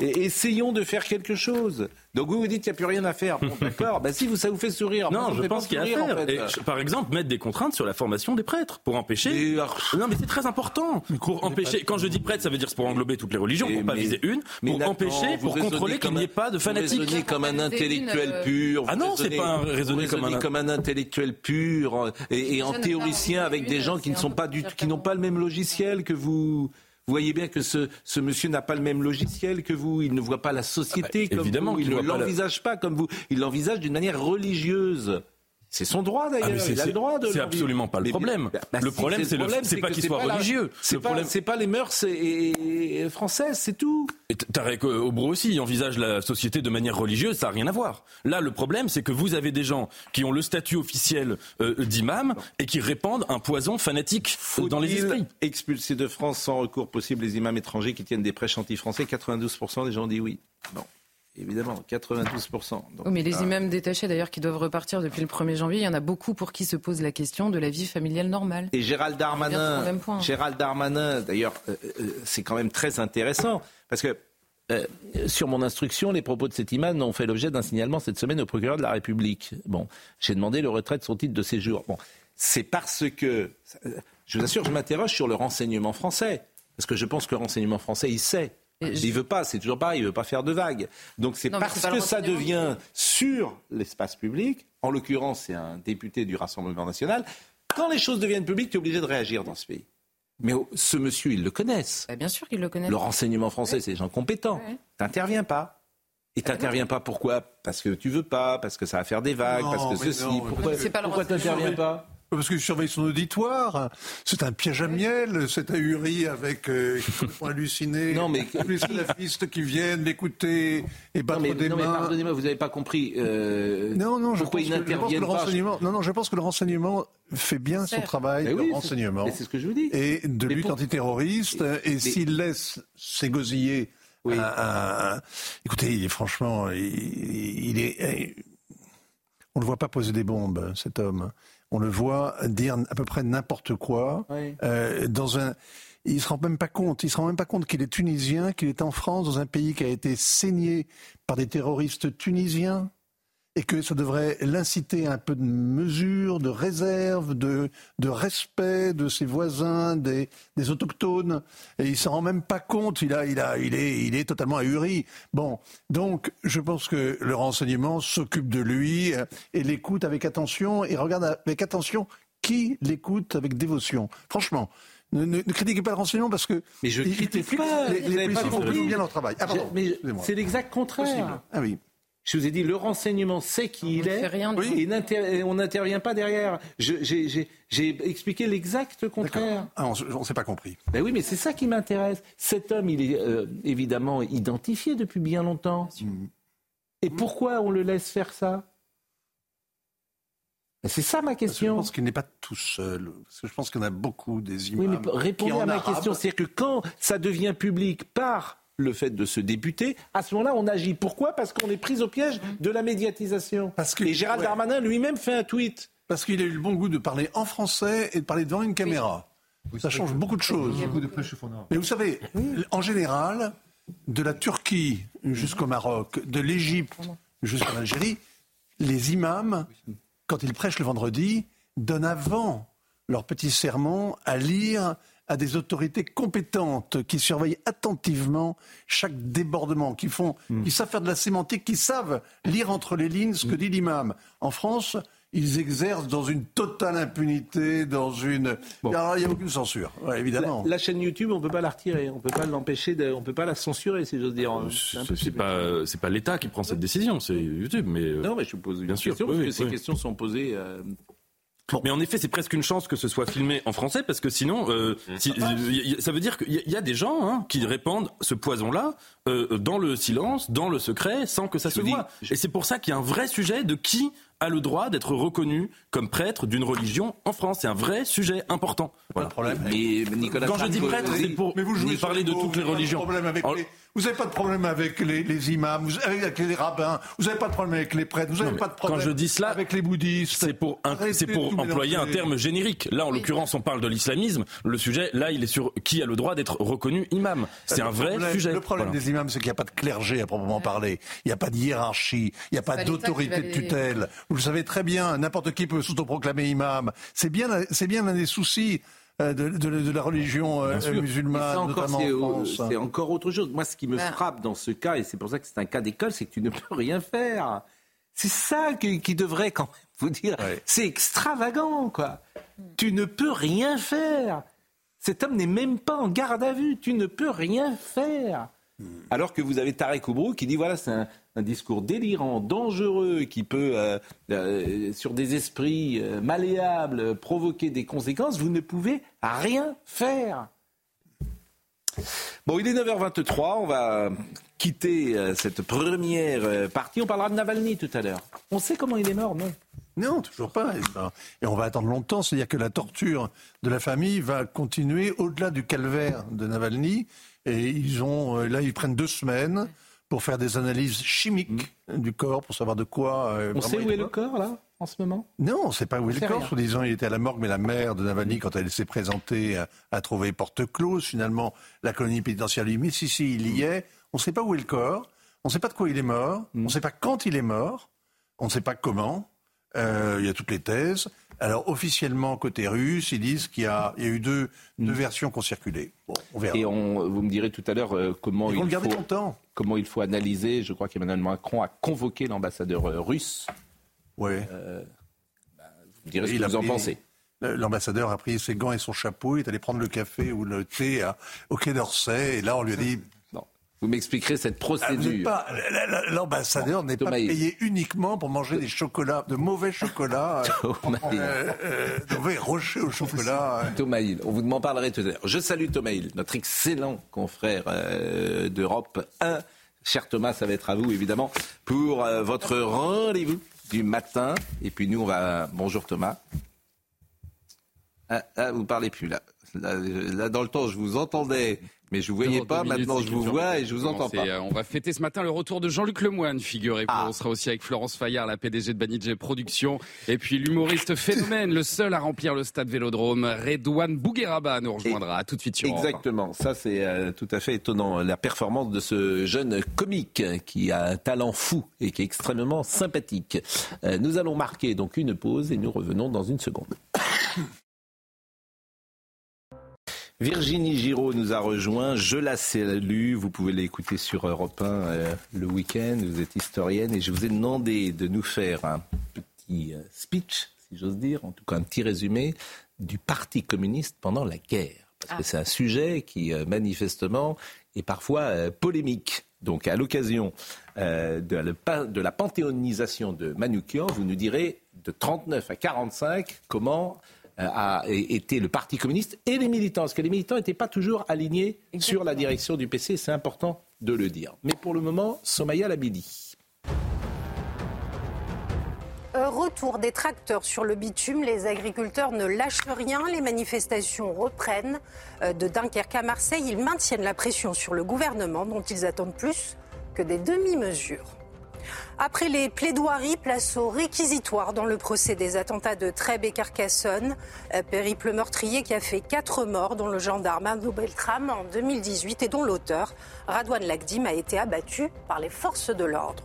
Et essayons de faire quelque chose. Donc vous vous dites qu'il n'y a plus rien à faire. Bon, d'accord. bah si vous, ça vous fait sourire. Non, je pense qu'il y a à faire. par exemple, mettre des contraintes sur la formation des prêtres pour empêcher. Non, mais c'est très important. Pour empêcher. Quand je dis prêtre, ça veut dire c'est pour englober toutes les religions, pour pas viser une, pour empêcher, pour contrôler qu'il n'y ait pas de fanatiques. Vous comme un intellectuel pur. Ah non, c'est pas un raisonner comme un comme un intellectuel pur et, et en théoricien avec des gens qui ne sont pas du, qui n'ont pas le même logiciel que vous. Vous voyez bien que ce, ce monsieur n'a pas le même logiciel que vous. Il ne voit pas la société ah bah, comme vous. Il ne l'envisage pas, comme vous. Il l'envisage d'une manière religieuse. C'est son droit d'ailleurs. Ah, il a le droit de. C'est absolument pas le problème. Bah, le problème, c'est le, c'est pas qu'il soit religieux. C'est pas, pas les mœurs et, françaises, c'est tout. Et Tarek Obro aussi il envisage la société de manière religieuse, ça n'a rien à voir. Là, le problème, c'est que vous avez des gens qui ont le statut officiel euh, d'imam et qui répandent un poison fanatique dans les esprits. Expulser de France sans recours possible les imams étrangers qui tiennent des prêches anti-français? 92% des gens disent oui. Bon. Évidemment, 92%. mais les imams détachés, d'ailleurs, qui doivent repartir depuis le 1er janvier, il y en a beaucoup pour qui se pose la question de la vie familiale normale. Et Gérald Darmanin, Gérald Darmanin, d'ailleurs, euh, euh, c'est quand même très intéressant, parce que euh, sur mon instruction, les propos de cet imam ont fait l'objet d'un signalement cette semaine au procureur de la République. Bon, j'ai demandé le retrait de son titre de séjour. Bon, c'est parce que, je vous assure, je m'interroge sur le renseignement français, parce que je pense que le renseignement français, il sait il veut pas, c'est toujours pareil, il veut pas faire de vagues. Donc c'est parce que ça devient sur l'espace public, en l'occurrence c'est un député du Rassemblement national, quand les choses deviennent publiques, tu es obligé de réagir dans ce pays. Mais ce monsieur, ils le connaissent. Bah, bien sûr qu'ils le connaissent. Le renseignement français, c'est des gens compétents. Tu T'interviens pas. Et ah t'interviens pas pourquoi? Parce que tu veux pas, parce que ça va faire des vagues, parce que ceci. pourquoi pourquoi t'interviens pas? Parce qu'il surveille son auditoire. C'est un piège à miel, c'est ahuri avec euh, halluciné. Non, mais les salafistes qui viennent l'écouter et battre non, mais, des non, mains. Mais pardonnez-moi, vous n'avez pas compris. Euh, non, non, je pourquoi pense, que, je pense que le renseignement. Non, non, je pense que le renseignement fait bien son travail, oui, le renseignement. C'est ce que je vous dis. Et de lutte antiterroriste. Et s'il laisse s'égosiller. Oui. Écoutez, il est franchement, il, est. On ne le voit pas poser des bombes, cet homme on le voit dire à peu près n'importe quoi. Euh, dans un, il se rend même pas compte. Il se rend même pas compte qu'il est tunisien, qu'il est en France, dans un pays qui a été saigné par des terroristes tunisiens et que ça devrait l'inciter à un peu de mesure, de réserve, de, de respect de ses voisins, des, des autochtones. Et il s'en rend même pas compte. Il, a, il, a, il, est, il est totalement ahuri. Bon, donc je pense que le renseignement s'occupe de lui et l'écoute avec attention et regarde avec attention qui l'écoute avec dévotion. Franchement. Ne, critiquez pas le renseignement parce que. Mais je critique pas. Les, les policiers font bien leur travail. Ah, c'est l'exact contraire. Ah oui. Je vous ai dit, le renseignement sait qui il est et, on n'intervient pas derrière. J'ai expliqué l'exact contraire. Ah, on ne s'est pas compris. Ben oui, mais c'est ça qui m'intéresse. Cet homme, il est euh, évidemment identifié depuis bien longtemps. Et pourquoi on le laisse faire ça? Ben, c'est ça ma question. je pense qu'il n'est pas tout seul. Parce que je pense qu'il y en a beaucoup des imams. Oui, mais répondez à ma question. C'est-à-dire que quand ça devient public par le fait de se députer, à ce moment-là, on agit. Pourquoi? Parce qu'on est pris au piège de la médiatisation. Parce que, et Gérald Darmanin lui-même fait un tweet. Parce qu'il a eu le bon goût de parler en français et de parler devant une caméra. ça change beaucoup de choses. Mais vous savez, en général, de la Turquie jusqu'au Maroc, de l'Égypte jusqu'en Algérie, les imams, quand ils prêchent le vendredi, donnent avant leur petit sermon à lire à des autorités compétentes qui surveillent attentivement chaque débordement, qui font, qui savent faire de la sémantique, qui savent lire entre les lignes ce que hmm. dit l'imam. En France, ils exercent dans une totale impunité, dans une. il n'y a aucune censure, évidemment. La, chaîne YouTube, on ne peut pas la retirer, on ne peut pas l'empêcher, on ne peut pas la censurer, si j'ose dire. C'est pas, c'est pas l'État qui prend cette décision, c'est YouTube. Mais euh, non, mais je vous pose une bien question sûr, parce que ces questions sont posées. Euh, mais en effet, c'est presque une chance que ce soit filmé en français parce que sinon, euh, ça veut dire qu'il y, a des gens hein, qui répandent ce poison-là euh, dans le silence, dans le secret, sans que ça se voit. Et c'est pour ça qu'il y a un vrai sujet de qui a le droit d'être reconnu comme prêtre d'une religion en France. C'est un vrai sujet important. Voilà. problème. Mais Nicolas Quand je dis prêtre, c'est pour mais vous parler de toutes les religions. Vous n'avez pas de problème avec les, imams, avec les rabbins, vous n'avez pas de problème avec les prêtres, vous n'avez pas de problème quand je dis cela, avec les bouddhistes. C'est pour, pour employer un terme générique. Là, en l'occurrence, on parle de l'islamisme. Le sujet, là, il est sur qui a le droit d'être reconnu imam. C'est un vrai sujet. Le problème des imams, c'est qu'il n'y a pas de clergé à proprement parler. Il n'y a pas de hiérarchie. Il n'y a pas d'autorité de tutelle. Vous le savez très bien, n'importe qui peut s'autoproclamer imam. C'est bien, c'est bien l'un des soucis euh, de, la religion euh, musulmane, notamment en France. C'est encore autre chose. Moi, ce qui me bah. frappe dans ce cas, et c'est pour ça que c'est un cas d'école, c'est que tu ne peux rien faire. C'est ça qui, devrait quand même vous dire. C'est extravagant, quoi. Tu ne peux rien faire. Cet homme n'est même pas en garde à vue. Tu ne peux rien faire. Alors que vous avez Tarek Oubrou qui dit voilà, c'est un, discours délirant, dangereux, qui peut, euh, euh, sur des esprits euh, malléables, provoquer des conséquences. Vous ne pouvez rien faire. Bon, il est 9h23. On va quitter cette première partie. On parlera de Navalny tout à l'heure. On sait comment il est mort, non? Non, toujours pas. Et on va attendre longtemps. C'est-à-dire que la torture de la famille va continuer au-delà du calvaire de Navalny. Et ils ont, euh, là, ils prennent deux semaines pour faire des analyses chimiques mm. du corps, pour savoir de quoi. Euh, on sait où est le corps, là, en ce moment? Non, on ne sait pas où est le corps. Soi disant, il était à la morgue, mais la mère de Navalny, quand elle s'est présentée, a, trouvé porte close. Finalement, la colonie pénitentiaire lui dit, si, si, il y est. On ne sait pas où est le corps. On ne sait pas de quoi il est mort. Mm. On ne sait pas quand il est mort. On ne sait pas comment. Euh, il y a toutes les thèses. Alors officiellement côté russe, ils disent qu'il y, a eu deux, deux mm. versions qui ont circulé. Bon, on verra. Et on, vous me direz tout à l'heure euh, comment il faut comment il faut analyser. Je crois qu'Emmanuel Macron a convoqué l'ambassadeur euh, russe. Oui. Bah, vous me direz ce que vous en pensez. L'ambassadeur a pris ses gants et son chapeau, il est allé prendre le café ou le thé au Quai d'Orsay, et là on lui a dit vous m'expliquerez cette procédure. Ah, l'ambassadeur n'est pas payé uniquement pour manger des chocolats, de mauvais chocolats, euh, euh, euh, de mauvais rochers au chocolat. Thomas Hill, on vous en parlerait tout à l'heure. Je salue Thomas Hill, notre excellent confrère d'Europe 1. Cher Thomas, ça va être à vous évidemment pour votre rendez-vous du matin. Et puis nous, on va. Bonjour Thomas. Ah, ah vous parlez plus là. là. dans le temps, je vous entendais mais je vous voyais pas, maintenant je vous vois et je vous entends pas. Euh, on va fêter ce matin le retour de Jean-Luc Lemoine, figurez-vous. Ah. On sera aussi avec Florence Fayard, la PDG de Banijé Productions. Et puis l'humoriste phénomène, le seul à remplir le stade Vélodrome, Redouane Bougueraba nous rejoindra. tout de suite sur Exactement, ça c'est euh, tout à fait étonnant. La performance de ce jeune comique qui a un talent fou et qui est extrêmement sympathique. Euh, nous allons marquer donc une pause et nous revenons dans une seconde. Virginie Giraud nous a rejoint. Je la salue. Vous pouvez l'écouter sur Europe 1 euh, le week-end. Vous êtes historienne et je vous ai demandé de nous faire un petit euh, speech, si j'ose dire, en tout cas un petit résumé du Parti communiste pendant la guerre. Parce que ah. c'est un sujet qui, euh, manifestement, est parfois polémique. Donc, à l'occasion de, la, de la panthéonisation de Manoukian, vous nous direz de 39 à 45 comment a été le Parti communiste et les militants, parce que les militants n'étaient pas toujours alignés sur la direction du PC, c'est important de le dire. Mais pour le moment, Somaya Labidi. Retour des tracteurs sur le bitume, les agriculteurs ne lâchent rien, les manifestations reprennent. Euh, de Dunkerque à Marseille, ils maintiennent la pression sur le gouvernement dont ils attendent plus que des demi-mesures. Après les plaidoiries, place au réquisitoire dans le procès des attentats de Trèbes et Carcassonne. Périple meurtrier qui a fait quatre morts, dont le gendarme Arnaud Beltrame en 2018 et dont l'auteur, Radouane Lagdim, a été abattu par les forces de l'ordre.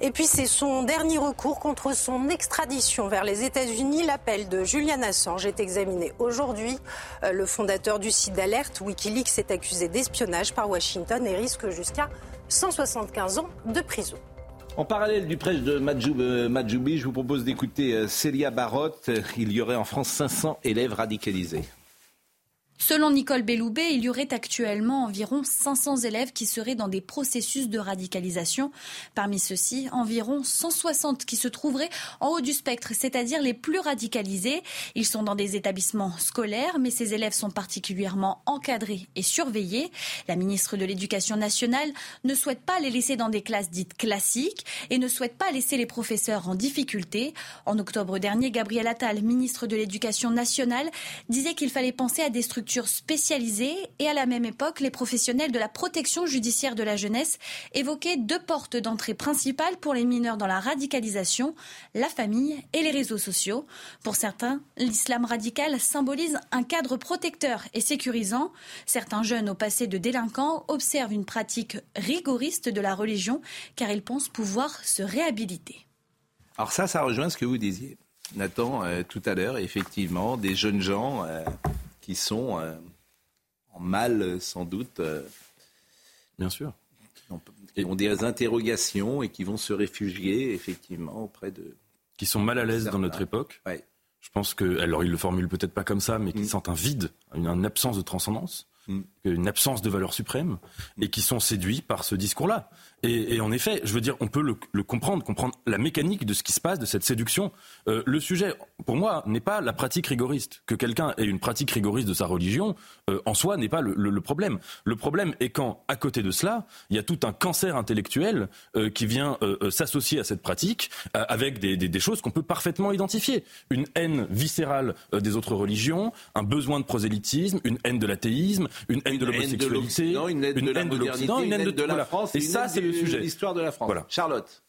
Et puis c'est son dernier recours contre son extradition vers les États-Unis. L'appel de Julian Assange est examiné aujourd'hui. Euh, le fondateur du site d'alerte Wikileaks est accusé d'espionnage par Washington et risque jusqu'à 175 ans de prison. En parallèle du prêche de euh, Majoubi, je vous propose d'écouter euh, Célia Barotte. Il y aurait en France 500 élèves radicalisés. Selon Nicole Belloubet, il y aurait actuellement environ 500 élèves qui seraient dans des processus de radicalisation. Parmi ceux-ci, environ 160 qui se trouveraient en haut du spectre, c'est-à-dire les plus radicalisés. Ils sont dans des établissements scolaires, mais ces élèves sont particulièrement encadrés et surveillés. La ministre de l'Éducation nationale ne souhaite pas les laisser dans des classes dites classiques et ne souhaite pas laisser les professeurs en difficulté. En octobre dernier, Gabriel Attal, ministre de l'Éducation nationale, disait qu'il fallait penser à des structures spécialisées et à la même époque, les professionnels de la protection judiciaire de la jeunesse évoquaient deux portes d'entrée principales pour les mineurs dans la radicalisation, la famille et les réseaux sociaux. Pour certains, l'islam radical symbolise un cadre protecteur et sécurisant. Certains jeunes au passé de délinquants observent une pratique rigoriste de la religion car ils pensent pouvoir se réhabiliter. Alors ça, ça rejoint ce que vous disiez. Nathan, euh, tout à l'heure, effectivement, des jeunes gens euh, qui sont euh, en mal, sans doute. Euh, Bien sûr. Qui ont des interrogations et qui vont se réfugier, effectivement, auprès de. Qui sont mal à l'aise dans notre époque. Je pense que, alors il le formule peut-être pas comme ça, mais qu'ils mm. sentent un vide, une, absence de transcendance. Une absence de valeur suprême, et qui sont séduits par ce discours-là. Et, en effet, je veux dire, on peut le, comprendre, comprendre la mécanique de ce qui se passe, de cette séduction. Euh, le sujet, pour moi, n'est pas la pratique rigoriste. Que quelqu'un ait une pratique rigoriste de sa religion, euh, en soi, n'est pas le, problème. Le problème est quand, à côté de cela, il y a tout un cancer intellectuel euh, qui vient s'associer à cette pratique, avec des choses qu'on peut parfaitement identifier. Une haine viscérale des autres religions, un besoin de prosélytisme, une haine de l'athéisme, une haine de l'homosexualité, une haine de l'Occident, une haine de, la France. Et ça, c'est l'histoire de la France. Charlotte.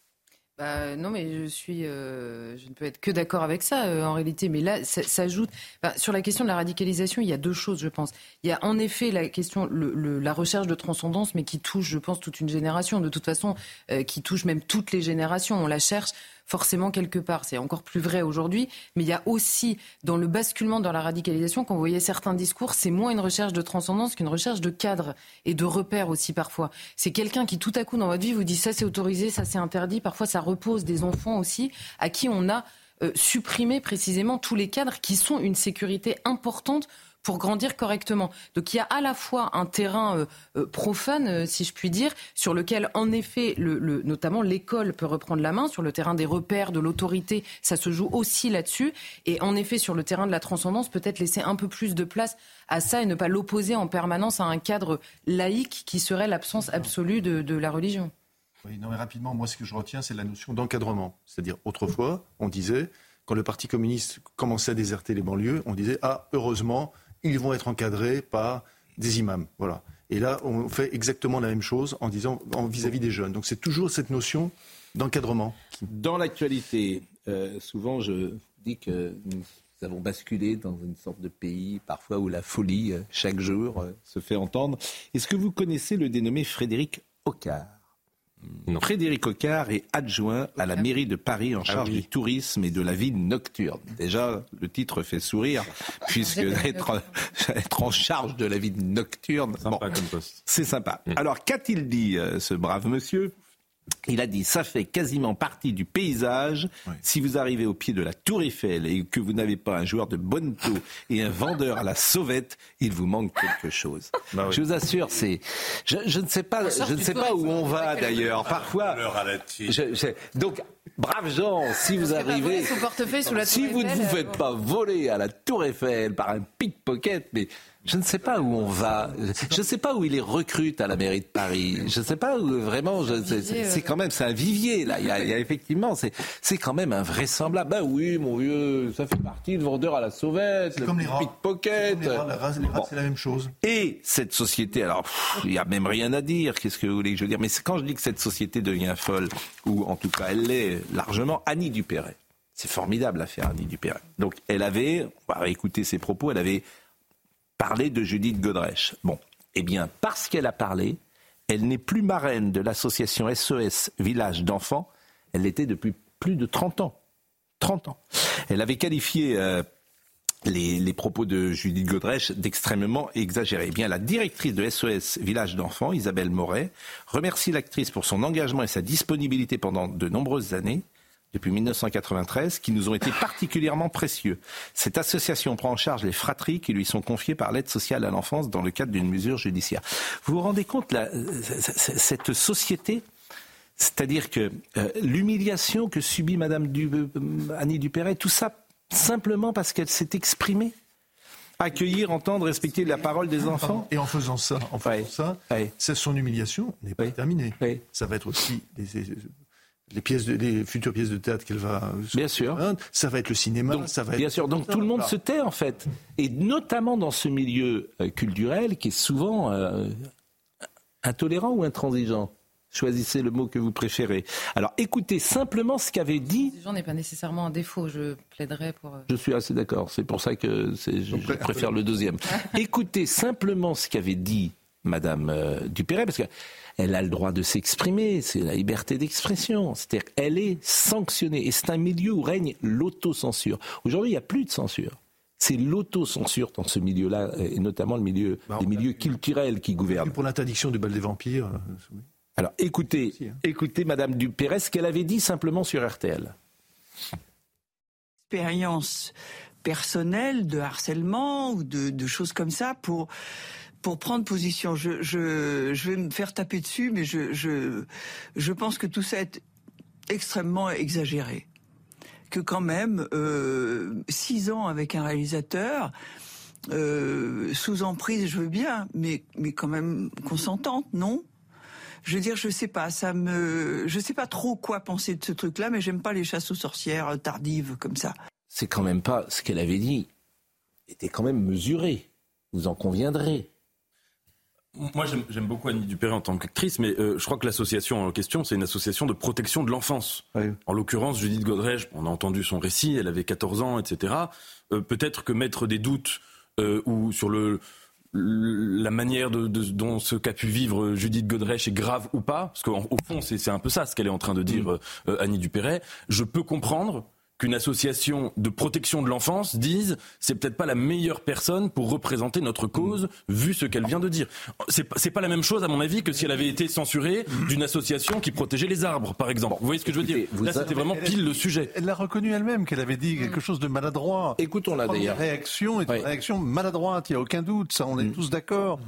Bah, non, mais je suis, euh, je ne peux être que d'accord avec ça euh, en réalité. Mais là, ça s'ajoute bah, sur la question de la radicalisation. Il y a deux choses, je pense. Il y a en effet la question, le, la recherche de transcendance, mais qui touche, je pense, toute une génération. De toute façon, euh, qui touche même toutes les générations. On la cherche forcément quelque part. C'est encore plus vrai aujourd'hui, mais il y a aussi dans le basculement dans la radicalisation, quand vous voyez certains discours, c'est moins une recherche de transcendance qu'une recherche de cadre et de repères aussi parfois. C'est quelqu'un qui tout à coup dans votre vie vous dit ça c'est autorisé, ça c'est interdit. Parfois ça repose des enfants aussi à qui on a euh, supprimé précisément tous les cadres qui sont une sécurité importante pour grandir correctement. Donc il y a à la fois un terrain euh, euh, profane, euh, si je puis dire, sur lequel en effet, le, notamment l'école peut reprendre la main, sur le terrain des repères, de l'autorité, ça se joue aussi là-dessus. Et en effet, sur le terrain de la transcendance, peut-être laisser un peu plus de place à ça et ne pas l'opposer en permanence à un cadre laïque qui serait l'absence absolue de, la religion. Oui, non, mais rapidement, moi, ce que je retiens, c'est la notion d'encadrement. C'est-à-dire, autrefois, on disait, quand le Parti communiste commençait à déserter les banlieues, on disait, ah, heureusement, ils vont être encadrés par des imams. Voilà. Et là, on fait exactement la même chose en disant vis-à-vis des jeunes. Donc c'est toujours cette notion d'encadrement. Dans l'actualité, euh, souvent je dis que nous avons basculé dans une sorte de pays parfois où la folie, euh, chaque jour, euh, se fait entendre. Est-ce que vous connaissez le dénommé Frédéric Frédéric Ocard est adjoint à la mairie de Paris en ah charge du tourisme et de la vie nocturne. Déjà, le titre fait sourire, puisque être, être en charge de la vie nocturne, c'est sympa. Mm. Alors, qu'a-t-il dit, euh, ce brave monsieur? Il a dit, ça fait quasiment partie du paysage. Si vous arrivez au pied de la tour Eiffel et que vous n'avez pas un joueur de bonne taux et un vendeur à la sauvette, il vous manque quelque chose. Bah je vous assure, c'est, je, ne sais pas, je ne sais pas où on va d'ailleurs. Parfois, donc, braves gens, si vous arrivez, si vous ne vous faites pas voler à la tour Eiffel par un pickpocket, mais je ne sais pas où on va. Je ne sais pas où il les recrute à la mairie de Paris. Je ne sais pas où vraiment. C'est quand même c'est un vivier là. Il y a, il y a effectivement c'est c'est quand même invraisemblable. Ben oui, mon vieux, ça fait partie de vendeur à la sauvette, le pickpocket. C'est la même chose. Et cette société, alors il y a même rien à dire. Qu'est-ce que vous voulez que je dise Mais quand je dis que cette société devient folle, ou en tout cas elle l'est largement, Annie Dupéret. C'est formidable l'affaire Annie Dupéret. Donc elle avait, on va écouter ses propos, elle avait parler de Judith Godrèche. Bon, eh bien, parce qu'elle a parlé, elle n'est plus marraine de l'association SOS Village d'enfants, elle l'était depuis plus de 30 ans. 30 ans. Elle avait qualifié euh, les, propos de Judith Godrèche d'extrêmement exagérés. Eh bien, la directrice de SOS Village d'enfants, Isabelle Moret, remercie l'actrice pour son engagement et sa disponibilité pendant de nombreuses années depuis 1993 qui nous ont été particulièrement précieux. Cette association prend en charge les fratries qui lui sont confiées par l'aide sociale à l'enfance dans le cadre d'une mesure judiciaire. Vous vous rendez compte, là, cette société c'est-à-dire que euh, l'humiliation que subit Madame du, euh, Annie Dupéret, tout ça simplement parce qu'elle s'est exprimée accueillir, entendre, respecter la parole des enfants. Et en faisant ça, en faisant ça, son humiliation n'est pas terminée. Ça va être aussi les pièces, de, les futures pièces de théâtre qu'elle va. Bien sûr. Ça va être le cinéma. ça va bien sûr. Donc tout le monde se tait en fait, et notamment dans ce milieu euh, culturel qui est souvent euh, intolérant ou intransigeant. Choisissez le mot que vous préférez. Alors écoutez simplement ce qu'avait dit. Intransigeant n'est pas nécessairement un défaut. Je plaiderais pour. Euh, je suis assez d'accord. C'est pour ça que je, préfère le deuxième. écoutez simplement ce qu'avait dit Madame Dupéret, parce que elle a le droit de s'exprimer, c'est la liberté d'expression. C'est-à-dire qu'elle est sanctionnée. Et c'est un milieu où règne l'autocensure. Aujourd'hui, il n'y a plus de censure. C'est l'autocensure dans ce milieu-là, et notamment le milieu, bah, les milieux culturels qui gouvernent. Pour l'interdiction du bal des vampires. Euh, Alors écoutez, hein. écoutez Madame Dupérez, ce qu'elle avait dit simplement sur RTL expérience personnelle de harcèlement ou de, choses comme ça pour pour prendre position. Je, vais me faire taper dessus, mais je, pense que tout ça est extrêmement exagéré. Que quand même, euh, six ans avec un réalisateur, euh, sous emprise, je veux bien, mais, quand même consentante, non? Je veux dire, je sais pas, ça me, je sais pas trop quoi penser de ce truc-là, mais j'aime pas les chasses aux sorcières tardives comme ça. C'est quand même pas ce qu'elle avait dit. Était quand même mesuré. Vous en conviendrez. Moi, j'aime beaucoup Annie Dupéré en tant qu'actrice, mais euh, je crois que l'association en question, c'est une association de protection de l'enfance. En l'occurrence, Judith Godrèche, on a entendu son récit, elle avait 14 ans, etc. Euh, peut-être que mettre des doutes euh, ou sur le, la manière de, dont ce qu'a pu vivre Judith Godrèche est grave ou pas, parce qu'au fond, c'est un peu ça ce qu'elle est en train de dire, mm. euh, Annie Dupéret. Je peux comprendre qu'une association de protection de l'enfance dise c'est peut-être pas la meilleure personne pour représenter notre cause vu ce qu'elle vient de dire. C'est c'est pas la même chose à mon avis que si elle avait été censurée d'une association qui protégeait les arbres par exemple. Vous voyez ce que je veux dire Là c'était vraiment pile le sujet. Elle l'a reconnu elle-même qu'elle avait dit quelque chose de maladroit. Écoutons-la d'ailleurs. La réaction est une réaction maladroite, il y a aucun doute, ça on est mm. tous d'accord.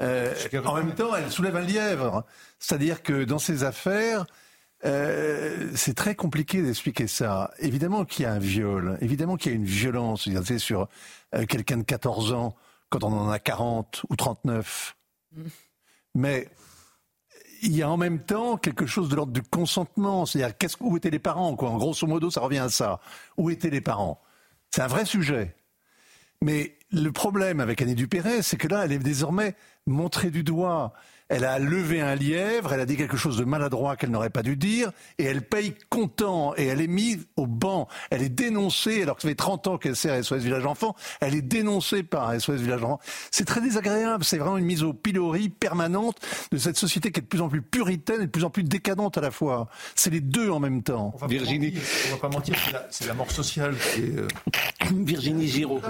Euh, en même temps, elle soulève un lièvre. C'est-à-dire que dans ces affaires, euh, c'est très compliqué d'expliquer ça. Évidemment qu'il y a un viol, évidemment qu'il y a une violence sur euh, quelqu'un de 14 ans quand on en a 40 ou 39. Mais il y a en même temps quelque chose de l'ordre du consentement. C'est-à-dire, où étaient les parents quoi? En grosso modo, ça revient à ça. Où étaient les parents? C'est un vrai sujet. Mais le problème avec Annie Dupéret, c'est que là, elle est désormais montrée du doigt elle a levé un lièvre, elle a dit quelque chose de maladroit qu'elle n'aurait pas dû dire, et elle paye content, et elle est mise au banc. Elle est dénoncée, alors que ça fait 30 ans qu'elle sert à SOS Village Enfant, elle est dénoncée par SOS Village Enfant. C'est très désagréable, c'est vraiment une mise au pilori permanente de cette société qui est de plus en plus puritaine et de plus en plus décadente à la fois. C'est les deux en même temps. Virginie. on va pas mentir, c'est la, mort sociale. Euh, Virginie Giraud.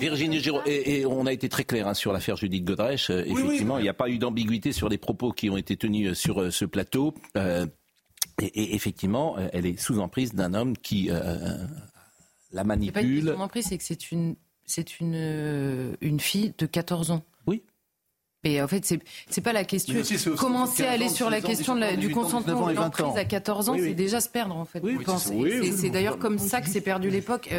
Virginie Giraud. Et, on a été très clair hein, sur l'affaire Judith Godrèche. effectivement, il n'y a pas eu d'ambiguïté sur des propos qui ont été tenus euh, sur euh, ce plateau. Euh, et, effectivement, elle est sous emprise d'un homme qui la manipule. Pas sous emprise, c'est que c'est une, c'est une, une fille de 14 ans. Oui. Et en fait, c'est c'est pas la question. Commencer à aller sur la question du consentement de l'emprise à 14 ans, c'est déjà se perdre en fait. c'est d'ailleurs comme ça que s'est perdu l'époque.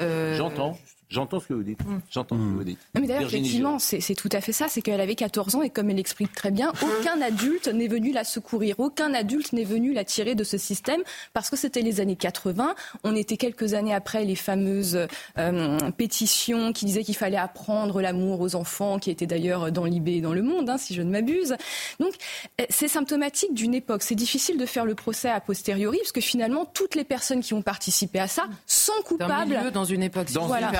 J'entends. J'entends ce que vous dites. Mm. J'entends ce que vous dites. mais d'ailleurs, effectivement, c'est tout à fait ça. C'est qu'elle avait 14 ans et comme elle l'explique très bien, aucun adulte n'est venu la secourir. Aucun adulte n'est venu la tirer de ce système parce que c'était les années 80. On était quelques années après les fameuses euh, pétitions qui disaient qu'il fallait apprendre l'amour aux enfants, qui étaient d'ailleurs dans l'IB et dans le monde, hein, si je ne m'abuse. Donc, euh, c'est symptomatique d'une époque. C'est difficile de faire le procès a posteriori parce que finalement, toutes les personnes qui ont participé à ça sont coupables. Dans une époque. Dans voilà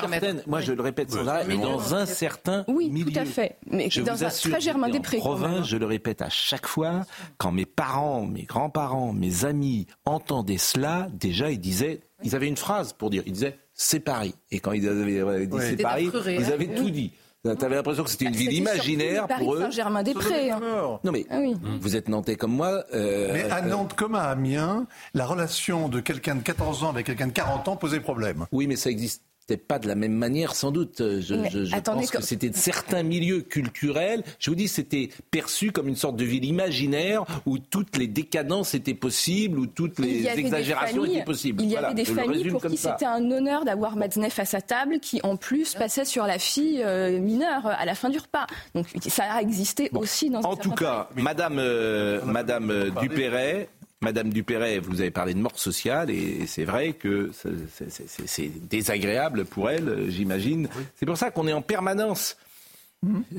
moi je le répète sans arrêt, mais dans un certain oui, milieu. tout à fait. Mais je dans un très Germain Després. En province, je le répète à chaque fois, quand mes parents, mes grands-parents, mes amis entendaient cela, déjà ils disaient, ils avaient une phrase pour dire, ils disasaient c'est Paris. Et quand ils avaient dit c'est Paris, ils hein. avaient tout dit. Tu avais l'impression que c'était une bah, ville imaginaire pour eux. Saint-Germain-des-Prés. Hein. Non mais ah vous êtes nantais comme moi. Euh, mais à Nantes comme à Amiens, la relation de quelqu'un de 14 ans avec quelqu'un de 40 ans posait problème. Oui, mais ça existe peut-être pas de la même manière, sans doute. Je, je, pense que c'était de certains milieux culturels. Je vous dis, c'était perçu comme une sorte de ville imaginaire où toutes les décadences étaient possibles, où toutes les exagérations étaient possibles. Il y avait des familles pour qui c'était un honneur d'avoir Matzneff à sa table, qui en plus passait sur la fille euh, mineure à la fin du repas. Donc ça a existé aussi dans. En tout cas, Madame, euh, Madame euh, Dupéret Madame Dupéret, vous avez parlé de mort sociale et c'est vrai que c'est désagréable pour elle, j'imagine. C'est pour ça qu'on est en permanence.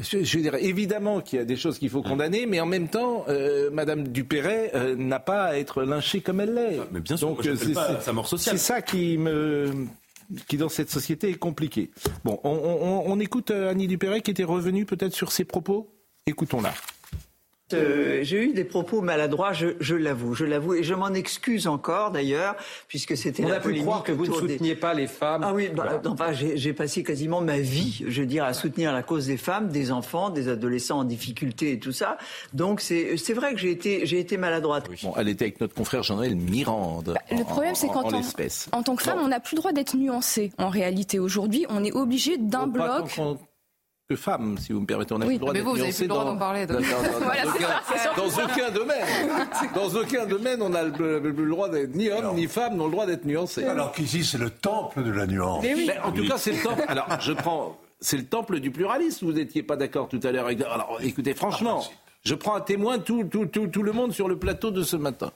Je, je, veux évidemment qu'il y a des choses qu'il faut condamner, mais en même temps, euh, Madame Dupéret euh, n'a pas à être lynchée comme elle l'est. Mais bien sûr, c'est sa mort sociale. C'est ça qui me qui dans cette société est compliqué. Bon, on, on écoute euh, Annie Dupéret qui était revenue peut-être sur ses propos. Écoutons-la. Euh, j'ai eu des propos maladroits, je, l'avoue, je l'avoue, et je m'en excuse encore d'ailleurs, puisque c'était On a pu croire que vous ne souteniez pas les femmes. Ah oui, bah, enfin, j'ai passé quasiment ma vie, je veux dire, à soutenir la cause des femmes, des enfants, des adolescents en difficulté et tout ça. Donc c'est vrai que j'ai été, j'ai été maladroite. Bon, elle était avec notre confrère Jean-Noël Mirande. Bah, le problème, c'est qu'en tant, en tant que femme, on n'a plus le droit d'être nuancé. En réalité, aujourd'hui, on est obligé d'un bloc que femme, si vous me permettez. On a oui, le droit mais vous, vous avez plus le droit d'en parler. Dans, aucun, domaine. Dans aucun domaine, on a le, droit d'être ni homme ni femme, n'ont le droit d'être nuancé. Alors qu'ici, c'est le temple de la nuance. Mais oui. en tout cas, c'est le temple. Alors, je prends. C'est le temple du pluralisme. Vous n'étiez pas d'accord tout à l'heure. Alors, écoutez, franchement, je prends à témoin tout, tout, tout, tout le monde sur le plateau de ce matin.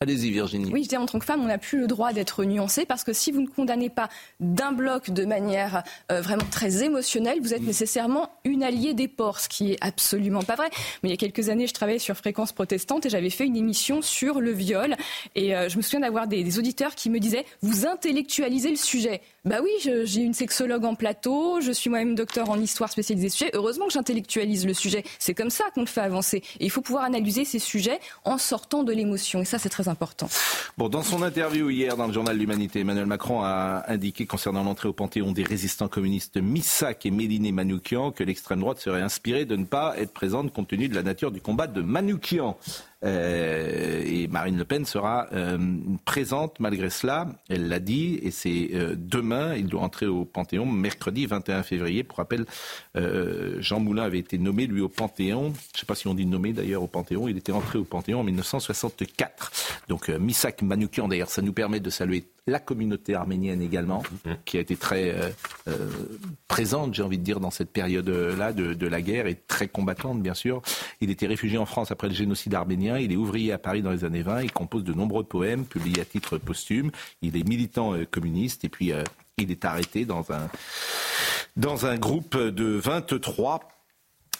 Allez-y, Virginie. Oui, je dis en tant que femme, on n'a plus le droit d'être nuancé parce que si vous ne condamnez pas d'un bloc de manière euh, vraiment très émotionnelle, vous êtes nécessairement une alliée des porcs, ce qui est absolument pas vrai. Mais il y a quelques années, je travaillais sur Fréquence Protestante et j'avais fait une émission sur le viol. Et euh, je me souviens d'avoir des, des auditeurs qui me disaient Vous intellectualisez le sujet. Bah oui, j'ai une sexologue en plateau, je suis moi-même docteur en histoire spécialisée sujet. Heureusement que j'intellectualise le sujet. C'est comme ça qu'on le fait avancer. Et il faut pouvoir analyser ces sujets en sortant de l'émotion. Et ça, c'est très important. Bon, dans son interview hier dans le journal L'Humanité, Emmanuel Macron a indiqué concernant l'entrée au Panthéon des résistants communistes Missak et Méliné Manoukian que l'extrême droite serait inspirée de ne pas être présente compte tenu de la nature du combat de Manoukian. Euh, et Marine Le Pen sera euh, présente malgré cela. Elle l'a dit, et c'est euh, demain. Il doit entrer au Panthéon, mercredi 21 février. Pour rappel, Jean Moulin avait été nommé, lui, au Panthéon. Je ne sais pas si on dit nommé d'ailleurs au Panthéon. Il était entré au Panthéon en 1964. Donc Misak Manoukian, d'ailleurs, ça nous permet de saluer la communauté arménienne également, mhm. qui a été très euh, euh, présente, j'ai envie de dire, dans cette période-là de, la guerre et très combattante, bien sûr. Il était réfugié en France après le génocide arménien. Il est ouvrier à Paris dans les années 20. Il compose de nombreux poèmes publiés à titre posthume. Il est militant euh, communiste et puis il est arrêté dans un dans un groupe de 23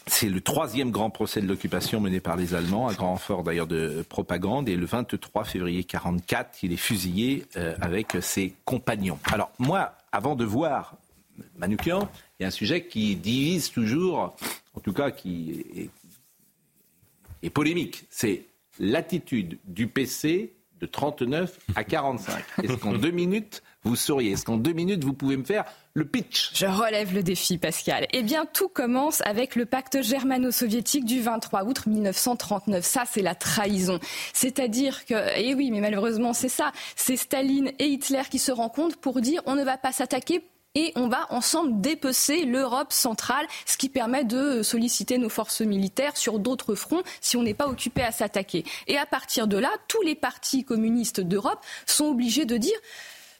c'est le troisième grand procès de l'occupation mené par les Allemands, un grand renfort d'ailleurs de propagande. Et le 23 février 1944, il est fusillé euh, avec ses compagnons. Alors moi, avant de voir Manoukian, il y a un sujet qui divise toujours, en tout cas qui est, est polémique. C'est l'attitude du PC de 39 à 45. Est-ce qu'en deux minutes, vous sauriez Est-ce qu'en deux minutes, vous pouvez me faire le pitch Je relève le défi, Pascal. Eh bien, tout commence avec le pacte germano-soviétique du 23 août 1939. Ça, c'est la trahison. C'est-à-dire que, eh oui, mais malheureusement, c'est ça. C'est Staline et Hitler qui se rencontrent pour dire on ne va pas s'attaquer et on va ensemble dépecer l'Europe centrale, ce qui permet de solliciter nos forces militaires sur d'autres fronts si on n'est pas occupé à s'attaquer. Et à partir de là, tous les partis communistes d'Europe sont obligés de dire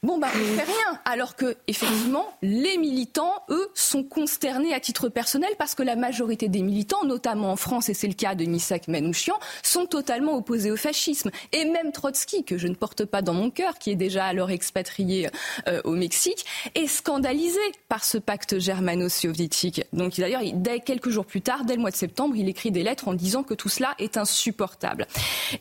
Bon, bah, on fait rien. Alors que, effectivement, les militants, eux, sont consternés à titre personnel parce que la majorité des militants, notamment en France, et c'est le cas de Misak Manouchian, sont totalement opposés au fascisme. Et même Trotsky, que je ne porte pas dans mon cœur, qui est déjà alors expatrié euh, au Mexique, est scandalisé par ce pacte germano-soviétique. Donc, d'ailleurs, dès quelques jours plus tard, dès le mois de septembre, il écrit des lettres en disant que tout cela est insupportable.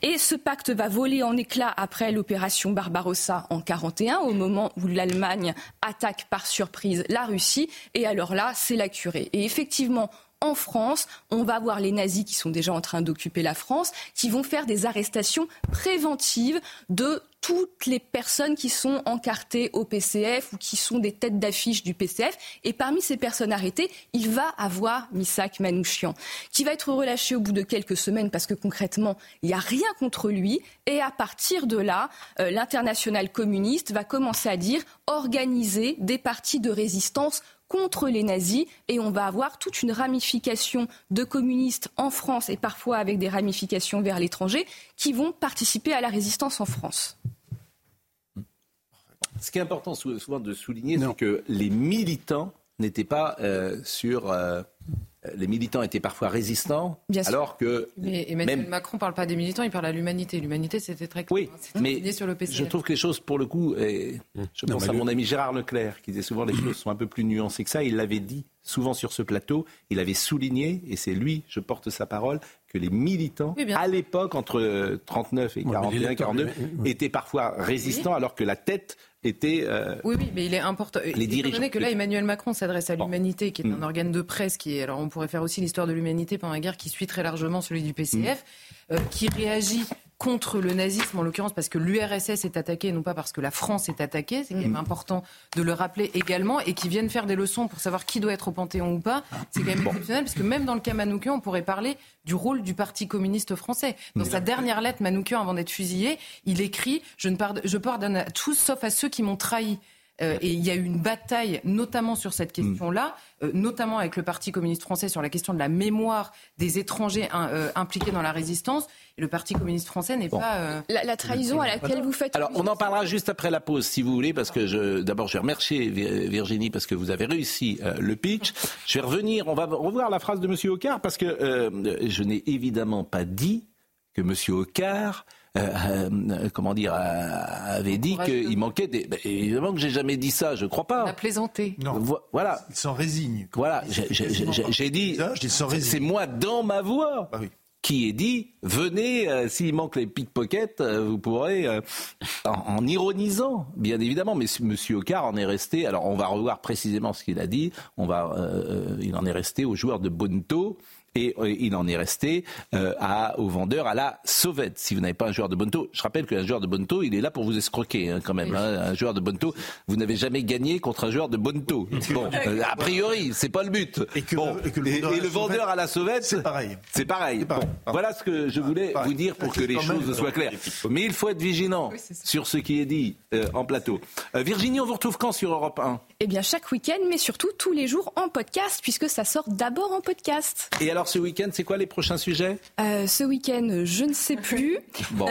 Et ce pacte va voler en éclats après l'opération Barbarossa en 41, au moment où l'Allemagne attaque par surprise la Russie. Et alors là, c'est la curée. Et effectivement, en France, on va voir les nazis qui sont déjà en train d'occuper la France, qui vont faire des arrestations préventives de toutes les personnes qui sont encartées au PCF ou qui sont des têtes d'affiche du PCF. Et parmi ces personnes arrêtées, il va avoir Misak Manouchian, qui va être relâché au bout de quelques semaines parce que concrètement, il n'y a rien contre lui. Et à partir de là, euh, l'international communiste va commencer à dire organiser des partis de résistance contre les nazis et on va avoir toute une ramification de communistes en France et parfois avec des ramifications vers l'étranger qui vont participer à la résistance en France. Ce qui est important souvent de souligner, c'est que les militants n'étaient pas euh, sur euh, les militants étaient parfois résistants, alors que. Mais Emmanuel Macron ne parle pas des militants, il parle à l'humanité. L'humanité, c'était très clair. Oui, mais sur le je trouve que les choses, pour le coup, et je pense à mon ami Gérard Leclerc, qui disait souvent les choses sont un peu plus nuancées que ça. Il l'avait dit souvent sur ce plateau, il avait souligné, et c'est lui, je porte sa parole, que les militants, à l'époque, entre 39 et 41, 42, étaient parfois résistants, alors que la tête était. Euh, oui, oui, mais il est important. Les dirigeants. que là, Emmanuel Macron s'adresse à l'humanité, qui est un mm. organe de presse, qui est. Alors, on pourrait faire aussi l'histoire de l'humanité pendant la guerre, qui suit très largement celui du PCF, mm. Euh, qui réagit contre le nazisme, en l'occurrence parce que l'URSS est attaquée, non pas parce que la France est attaquée, c'est quand même mm. important de le rappeler également, et qui viennent faire des leçons pour savoir qui doit être au Panthéon ou pas, c'est quand même exceptionnel, parce que même dans le cas Manoukian, on pourrait parler du rôle du Parti communiste français. Dans sa dernière lettre, Manoukian, avant d'être fusillé, il écrit « Je, ne pardonne, je pardonne à tous sauf à ceux qui m'ont trahi ». Euh, et il y a eu une bataille, notamment sur cette question-là, euh, notamment avec le Parti communiste français sur la question de la mémoire des étrangers euh, impliqués dans la résistance. Et le Parti communiste français n'est pas la, trahison à laquelle vous faites. Alors, on en parlera juste après la pause, si vous voulez, parce que je, d'abord, je vais remercier Virginie parce que vous avez réussi le pitch. Je vais revenir. On va revoir la phrase de Monsieur Ocar parce que je n'ai évidemment pas dit que Monsieur Ocar euh, euh, comment dire, avait dit qu'il manquait des. Ben, évidemment que j'ai jamais dit ça, je crois pas. On a plaisanté. Non. voilà. Il s'en résigne. Voilà, j'ai dit. C'est moi dans ma voix. Ah qui ai dit venez, euh, s'il manque les pickpockets, vous pourrez, en, ironisant, bien évidemment. Mais M. Ocar en est resté. Alors, on va revoir précisément ce qu'il a dit. On va, il en est resté aux joueurs de Bonto et euh, il en est resté euh, à, aux vendeurs à la sauvette. Si vous n'avez pas un joueur de Bonto, je rappelle qu'un joueur de Bonto, il est là pour vous escroquer hein, quand même. Hein. Un joueur de Bonto, vous n'avez jamais gagné contre un joueur de Bonto. Bon, euh, a priori, c'est pas le but. Et, que le, vendeur à la sauvette, c'est pareil. C'est pareil. voilà ce que je voulais vous dire pour que les choses soient claires. Mais il faut être vigilant sur ce qui est dit en plateau. Virginie, on vous retrouve quand sur Europe 1 Eh bien, chaque week-end, mais surtout tous les jours en podcast, puisque ça sort d'abord en podcast. Et alors, ce week-end, c'est quoi les prochains sujets? Euh, Ce week-end, je ne sais plus. bon.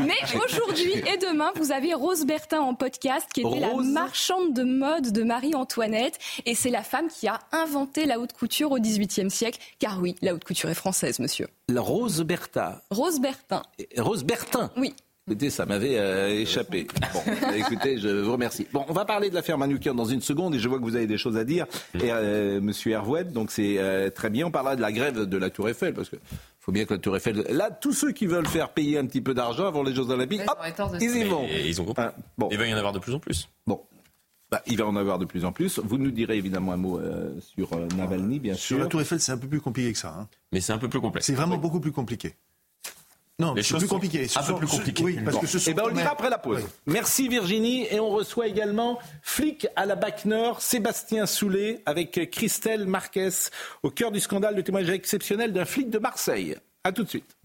mais, aujourd'hui et demain, vous avez Rose Bertin en podcast, qui était la marchande de mode de Marie-Antoinette. Et c'est la femme qui a inventé la haute couture au XVIIIe siècle. Car oui, la haute couture est française, monsieur. La Rose Bertin. Rose Bertin. Rose Bertin. Oui. Écoutez, ça m'avait euh, échappé. Bon, écoutez, je vous remercie. Bon, on va parler de l'affaire Manoukian dans une seconde et je vois que vous avez des choses à dire. Et euh, Monsieur Hervouet, donc c'est euh, très bien. On parlera de la grève de la Tour Eiffel parce que faut bien que la Tour Eiffel. Là, tous ceux qui veulent faire payer un petit peu d'argent avant les Jeux Olympiques, ils y vont. ils ont compris. Ah, bon. Il va y en avoir de plus en plus. Bon. Bah, il va en avoir de plus en plus. Vous nous direz évidemment un mot sur Navalny, bien sûr. Sur la Tour Eiffel, c'est un peu plus compliqué que ça. Hein. Mais c'est un peu plus complexe. C'est vraiment beaucoup plus compliqué. Non, c'est plus compliqué. Un peu plus compliqué. Oui, parce que ce eh ben, on le dira après la pause. Merci Virginie. Et on reçoit également flic à la BAC Nord, Sébastien Soulet, avec Christelle Marquez, au cœur du scandale de témoignage exceptionnel d'un flic de Marseille. A tout de suite.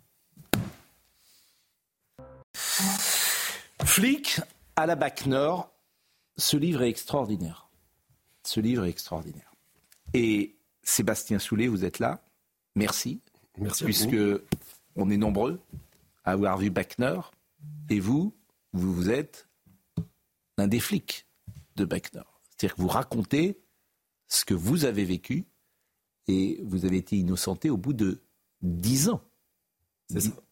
Flic à la BAC Nord, ce livre est extraordinaire. Ce livre est extraordinaire. Et Sébastien Soulet, vous êtes là. Merci. Merci. Puisque on est nombreux à avoir vu Bachner, et vous, vous, êtes un des flics de Bachner. C'est-à-dire que vous racontez ce que vous avez vécu, et vous avez été innocenté au bout de dix ans.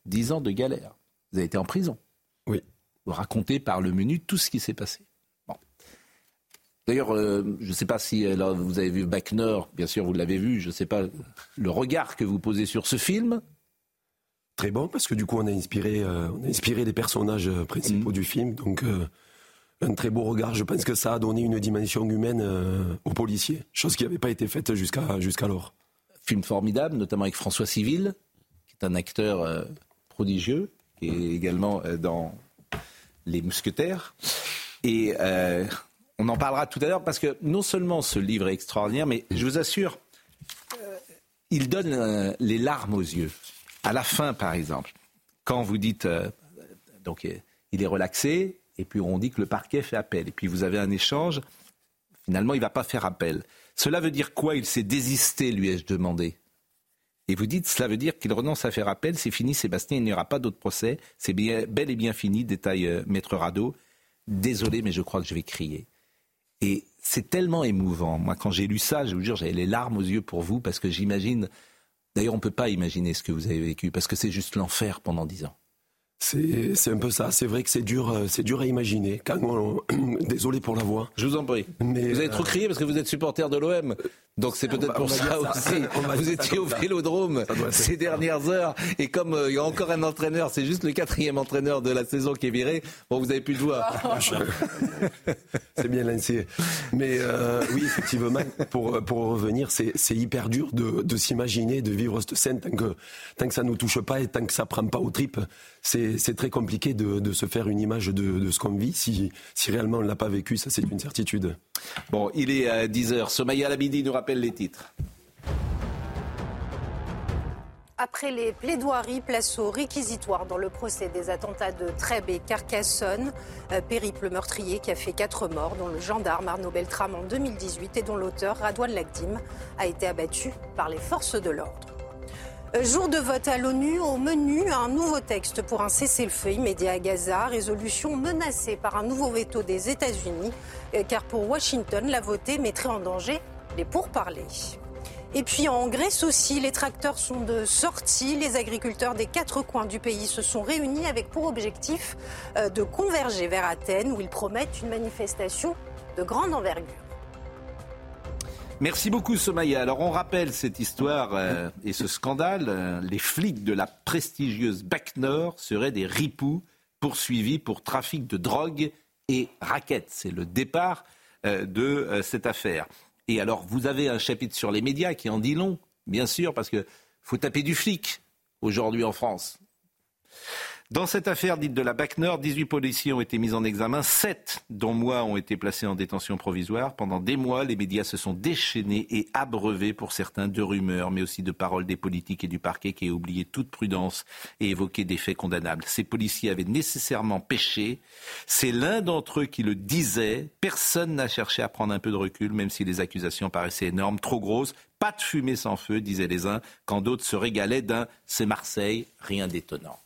Dix, ans de galère. Vous avez été en prison. Oui. Vous racontez par le menu tout ce qui s'est passé. D'ailleurs, euh, je ne sais pas si vous avez vu Bachner, bien sûr vous l'avez vu, je ne sais pas le regard que vous posez sur ce film, très bon parce que du coup on a inspiré, euh, on a inspiré les personnages euh, principaux mm. du film. Donc euh, un très beau regard. Je pense que ça a donné une dimension humaine aux policiers, chose qui n'avait pas été faite jusqu'à jusqu'alors. Film formidable, notamment avec François Civil, qui est un acteur prodigieux, qui est également dans Les Mousquetaires. Et on en parlera tout à l'heure parce que non seulement ce livre est extraordinaire, mais je vous assure, il donne les larmes aux yeux à la fin, par exemple, quand vous dites, euh, donc il est relaxé, et puis on dit que le parquet fait appel, et puis vous avez un échange, finalement il ne va pas faire appel. Cela veut dire quoi? Il s'est désisté, lui ai-je demandé? Et vous dites, cela veut dire qu'il renonce à faire appel, c'est fini Sébastien, il n'y aura pas d'autre procès, c'est bel et bien fini, détail euh, Maître Rado. Désolé, mais je crois que je vais crier. Et c'est tellement émouvant. Moi, quand j'ai lu ça, je vous jure, j'avais les larmes aux yeux pour vous, parce que j'imagine D'ailleurs, on ne peut pas imaginer ce que vous avez vécu, parce que c'est juste l'enfer pendant dix ans. C'est un peu ça. C'est vrai que c'est dur, euh, c'est dur à imaginer. Quand Désolé pour la voix. Je vous en prie. Mais vous avez trop crié parce que vous êtes supporter de l'OM. Donc c'est peut-être pour ça, aussi. Vous étiez au Vélodrome ces dernières heures et comme euh, il y a encore un entraîneur, c'est juste le quatrième entraîneur de la saison qui est viré. Bon, vous avez plus de voix. c'est bien lancé. Mais euh, oui, effectivement, pour pour revenir, c'est hyper dur de, de s'imaginer de vivre cette scène tant que tant que ça nous touche pas et tant que ça prend pas aux tripes. C'est très compliqué de, de, se faire une image de, de ce qu'on vit si si réellement on l'a pas vécu. Ça, c'est une certitude. Bon, il est à 10h. Somaya Labidi nous rappelle les titres. Après les plaidoiries, place au réquisitoire dans le procès des attentats de Trèbes et Carcassonne. Euh, périple meurtrier qui a fait quatre morts, dont le gendarme Arnaud Beltrame en 2018 et dont l'auteur, Radouane Lagdim, a été abattu par les forces de l'ordre. Euh, jour de vote à l'ONU, au menu, un nouveau texte pour un cessez-le-feu immédiat à Gaza, résolution menacée par un nouveau veto des États-Unis, euh, car pour Washington, la voter mettrait en danger les pourparlers. Et puis en Grèce aussi, les tracteurs sont de sortie. Les agriculteurs des quatre coins du pays se sont réunis avec pour objectif euh, de converger vers Athènes, où ils promettent une manifestation de grande envergure. Merci beaucoup Somaya. Alors on rappelle cette histoire euh, et ce scandale. Euh, les flics de la prestigieuse BAC Nord seraient des ripoux poursuivis pour trafic de drogue et raquettes. C'est le départ euh, de cette affaire. Et alors vous avez un chapitre sur les médias qui en dit long, bien sûr, parce qu'il faut taper du flic aujourd'hui en France. Dans cette affaire dite de la BAC Nord, 18 policiers ont été mis en examen, 7 dont moi ont été placés en détention provisoire. Pendant des mois, les médias se sont déchaînés et abreuvés pour certains de rumeurs, mais aussi de paroles des politiques et du parquet qui ont oublié toute prudence et évoqué des faits condamnables. Ces policiers avaient nécessairement péché. C'est l'un d'entre eux qui le disait. Personne n'a cherché à prendre un peu de recul, même si les accusations paraissaient énormes, trop grosses. Pas de fumée sans feu, disaient les uns, quand d'autres se régalaient d'un c'est Marseille, rien d'étonnant.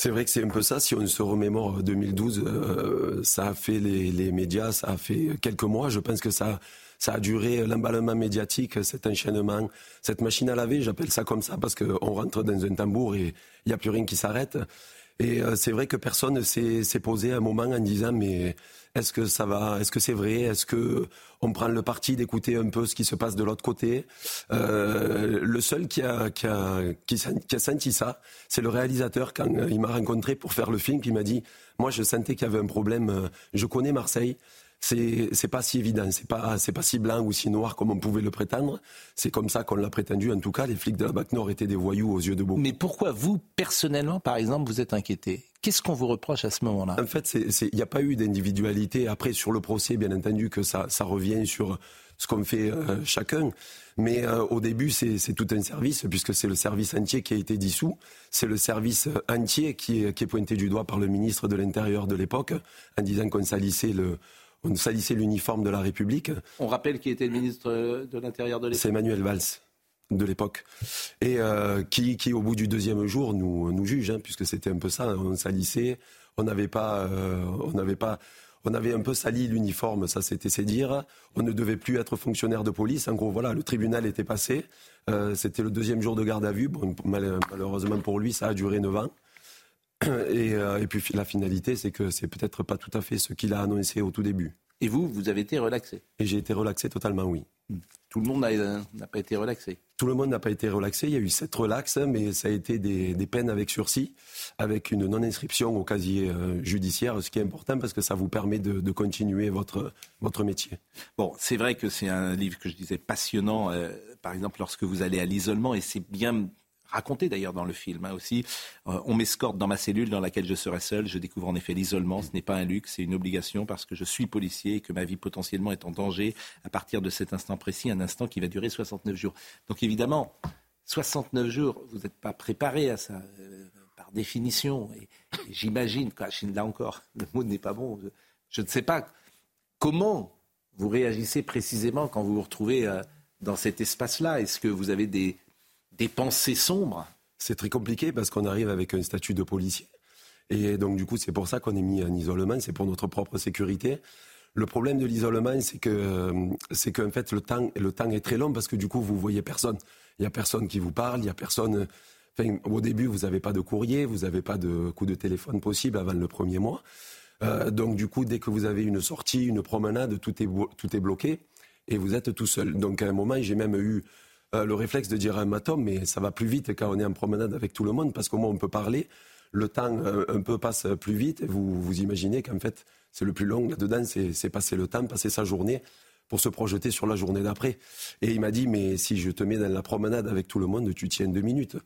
C'est vrai que c'est un peu ça. Si on se remémore 2012, euh, ça a fait les, médias, ça a fait quelques mois. Je pense que ça, ça a duré l'emballement médiatique, cet enchaînement, cette machine à laver, j'appelle ça comme ça parce qu'on rentre dans un tambour et il n'y a plus rien qui s'arrête. Et euh, c'est vrai que personne s'est posé un moment en disant mais est-ce que ça va Est-ce que c'est vrai? Est-ce que on prend le parti d'écouter un peu ce qui se passe de l'autre côté? Euh, Le seul qui a, qui a, qui, a senti ça, c'est le réalisateur quand il m'a rencontré pour faire le film, qui m'a dit moi je sentais qu'il y avait un problème. Euh, je connais Marseille c'est c'est pas si évident, c'est pas c'est pas si blanc ou si noir comme on pouvait le prétendre. C'est comme ça qu'on l'a prétendu. En tout cas, les flics de la BAC Nord étaient des voyous aux yeux de beaucoup. Mais pourquoi vous personnellement, par exemple, vous êtes inquiété? Qu'est-ce qu'on vous reproche à ce moment-là? En fait, il n'y a pas eu d'individualité. Après, sur le procès, bien entendu que ça, ça revient sur ce qu'on fait euh, chacun. Mais euh, au début, c'est tout un service, puisque c'est le service entier qui a été dissous. C'est le service entier qui est, qui est pointé du doigt par le ministre de l'Intérieur de l'époque, en disant qu'on salissait le, on salissait l'uniforme de la République. On rappelle qui était le ministre de l'Intérieur de l'époque C'est Emmanuel Valls de l'époque et euh, qui, qui, au bout du deuxième jour nous, nous juge hein, puisque c'était un peu ça on salissait on n'avait pas euh, on n'avait pas on avait un peu sali l'uniforme, ça c'était c'est dire. On ne devait plus être fonctionnaire de police. En gros, voilà, le tribunal était passé. Euh, c'était le deuxième jour de garde à vue. Bon, malheureusement pour lui, ça a duré 9 ans. Euh, et, puis la finalité, c'est que c'est peut-être pas tout à fait ce qu'il a annoncé au tout début. Et vous, vous avez été relaxé? Et j'ai été relaxé totalement, oui. Hmm. Tout le monde n'a pas été relaxé? Tout le monde n'a pas été relaxé. Il y a eu sept relax, mais ça a été des, peines avec sursis, avec une non-inscription au casier euh, judiciaire, ce qui est important parce que ça vous permet de, continuer votre, votre métier. Bon, c'est vrai que c'est un livre que je disais passionnant, euh, par exemple, lorsque vous allez à l'isolement, et c'est bien raconté d'ailleurs dans le film hein, aussi. Euh, on m'escorte dans ma cellule dans laquelle je serai seul. Je découvre en effet l'isolement. Ce n'est pas un luxe, c'est une obligation parce que je suis policier et que ma vie potentiellement est en danger à partir de cet instant précis, un instant qui va durer 69 jours. Donc évidemment, 69 jours, vous n'êtes pas préparé à ça euh, par définition. Et, j'imagine, là encore, le mot n'est pas bon. Je, ne sais pas comment vous réagissez précisément quand vous vous retrouvez euh, dans cet espace-là. Est-ce que vous avez des des pensées sombres. C'est très compliqué parce qu'on arrive avec un statut de policier. Et donc, du coup, c'est pour ça qu'on est mis en isolement, c'est pour notre propre sécurité. Le problème de l'isolement, c'est que, c'est qu'en fait, le temps, le temps est très long parce que du coup, vous voyez personne. Il y a personne qui vous parle, il y a personne. au début, vous n'avez pas de courrier, vous n'avez pas de coup de téléphone possible avant le premier mois. Euh, donc du coup, dès que vous avez une sortie, une promenade, tout est, tout est bloqué et vous êtes tout seul. Donc à un moment, j'ai même eu euh, le réflexe de dire à un maton, mais ça va plus vite quand on est en promenade avec tout le monde, parce qu'au moins on peut parler, le temps euh, un peu passe plus vite, et vous, vous imaginez qu'en fait, c'est le plus long là-dedans, c'est passer le temps, passer sa journée pour se projeter sur la journée d'après. Et il m'a dit, mais si je te mets dans la promenade avec tout le monde, tu tiens deux minutes.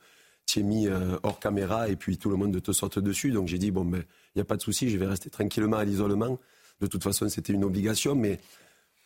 Tu es mis euh, hors caméra et puis tout le monde te saute dessus. Donc j'ai dit, bon, ben, il n'y a pas de souci, je vais rester tranquillement à l'isolement. De toute façon, c'était une obligation, mais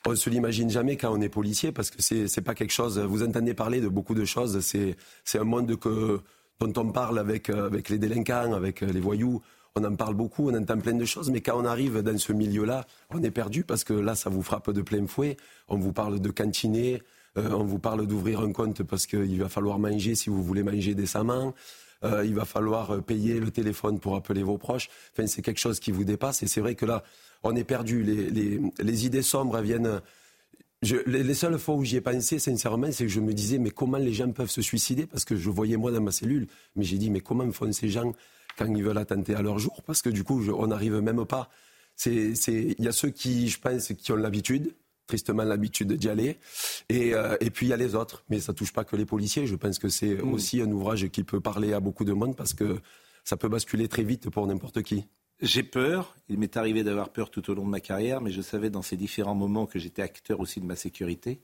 on ne se l'imagine jamais quand on est policier parce que c'est n'est pas quelque chose. Vous entendez parler de beaucoup de choses. C'est un monde que, dont on parle avec, avec les délinquants, avec les voyous on en parle beaucoup, on entend plein de choses, mais quand on arrive dans ce milieu-là, on est perdu parce que là, ça vous frappe de plein fouet. On vous parle de cantiner, euh, on vous parle d'ouvrir un compte parce qu'il va falloir manger si vous voulez manger décemment. Euh, il va falloir payer le téléphone pour appeler vos proches. Enfin, c'est quelque chose qui vous dépasse. Et c'est vrai que là, on est perdu. Les, idées sombres viennent. les, seules fois où j'y ai pensé, sincèrement, c'est que je me disais, mais comment les gens peuvent se suicider? Parce que je voyais moi dans ma cellule, mais j'ai dit, mais comment font ces gens quand ils veulent attenter à leur jour, parce que du coup, on n'arrive même pas. Il y a ceux qui, je pense, qui ont l'habitude, tristement l'habitude d'y aller. Et, euh, et, puis il y a les autres, mais ça touche pas que les policiers. Je pense que c'est mmh. aussi un ouvrage qui peut parler à beaucoup de monde parce que ça peut basculer très vite pour n'importe qui. J'ai peur. Il m'est arrivé d'avoir peur tout au long de ma carrière, mais je savais dans ces différents moments que j'étais acteur aussi de ma sécurité.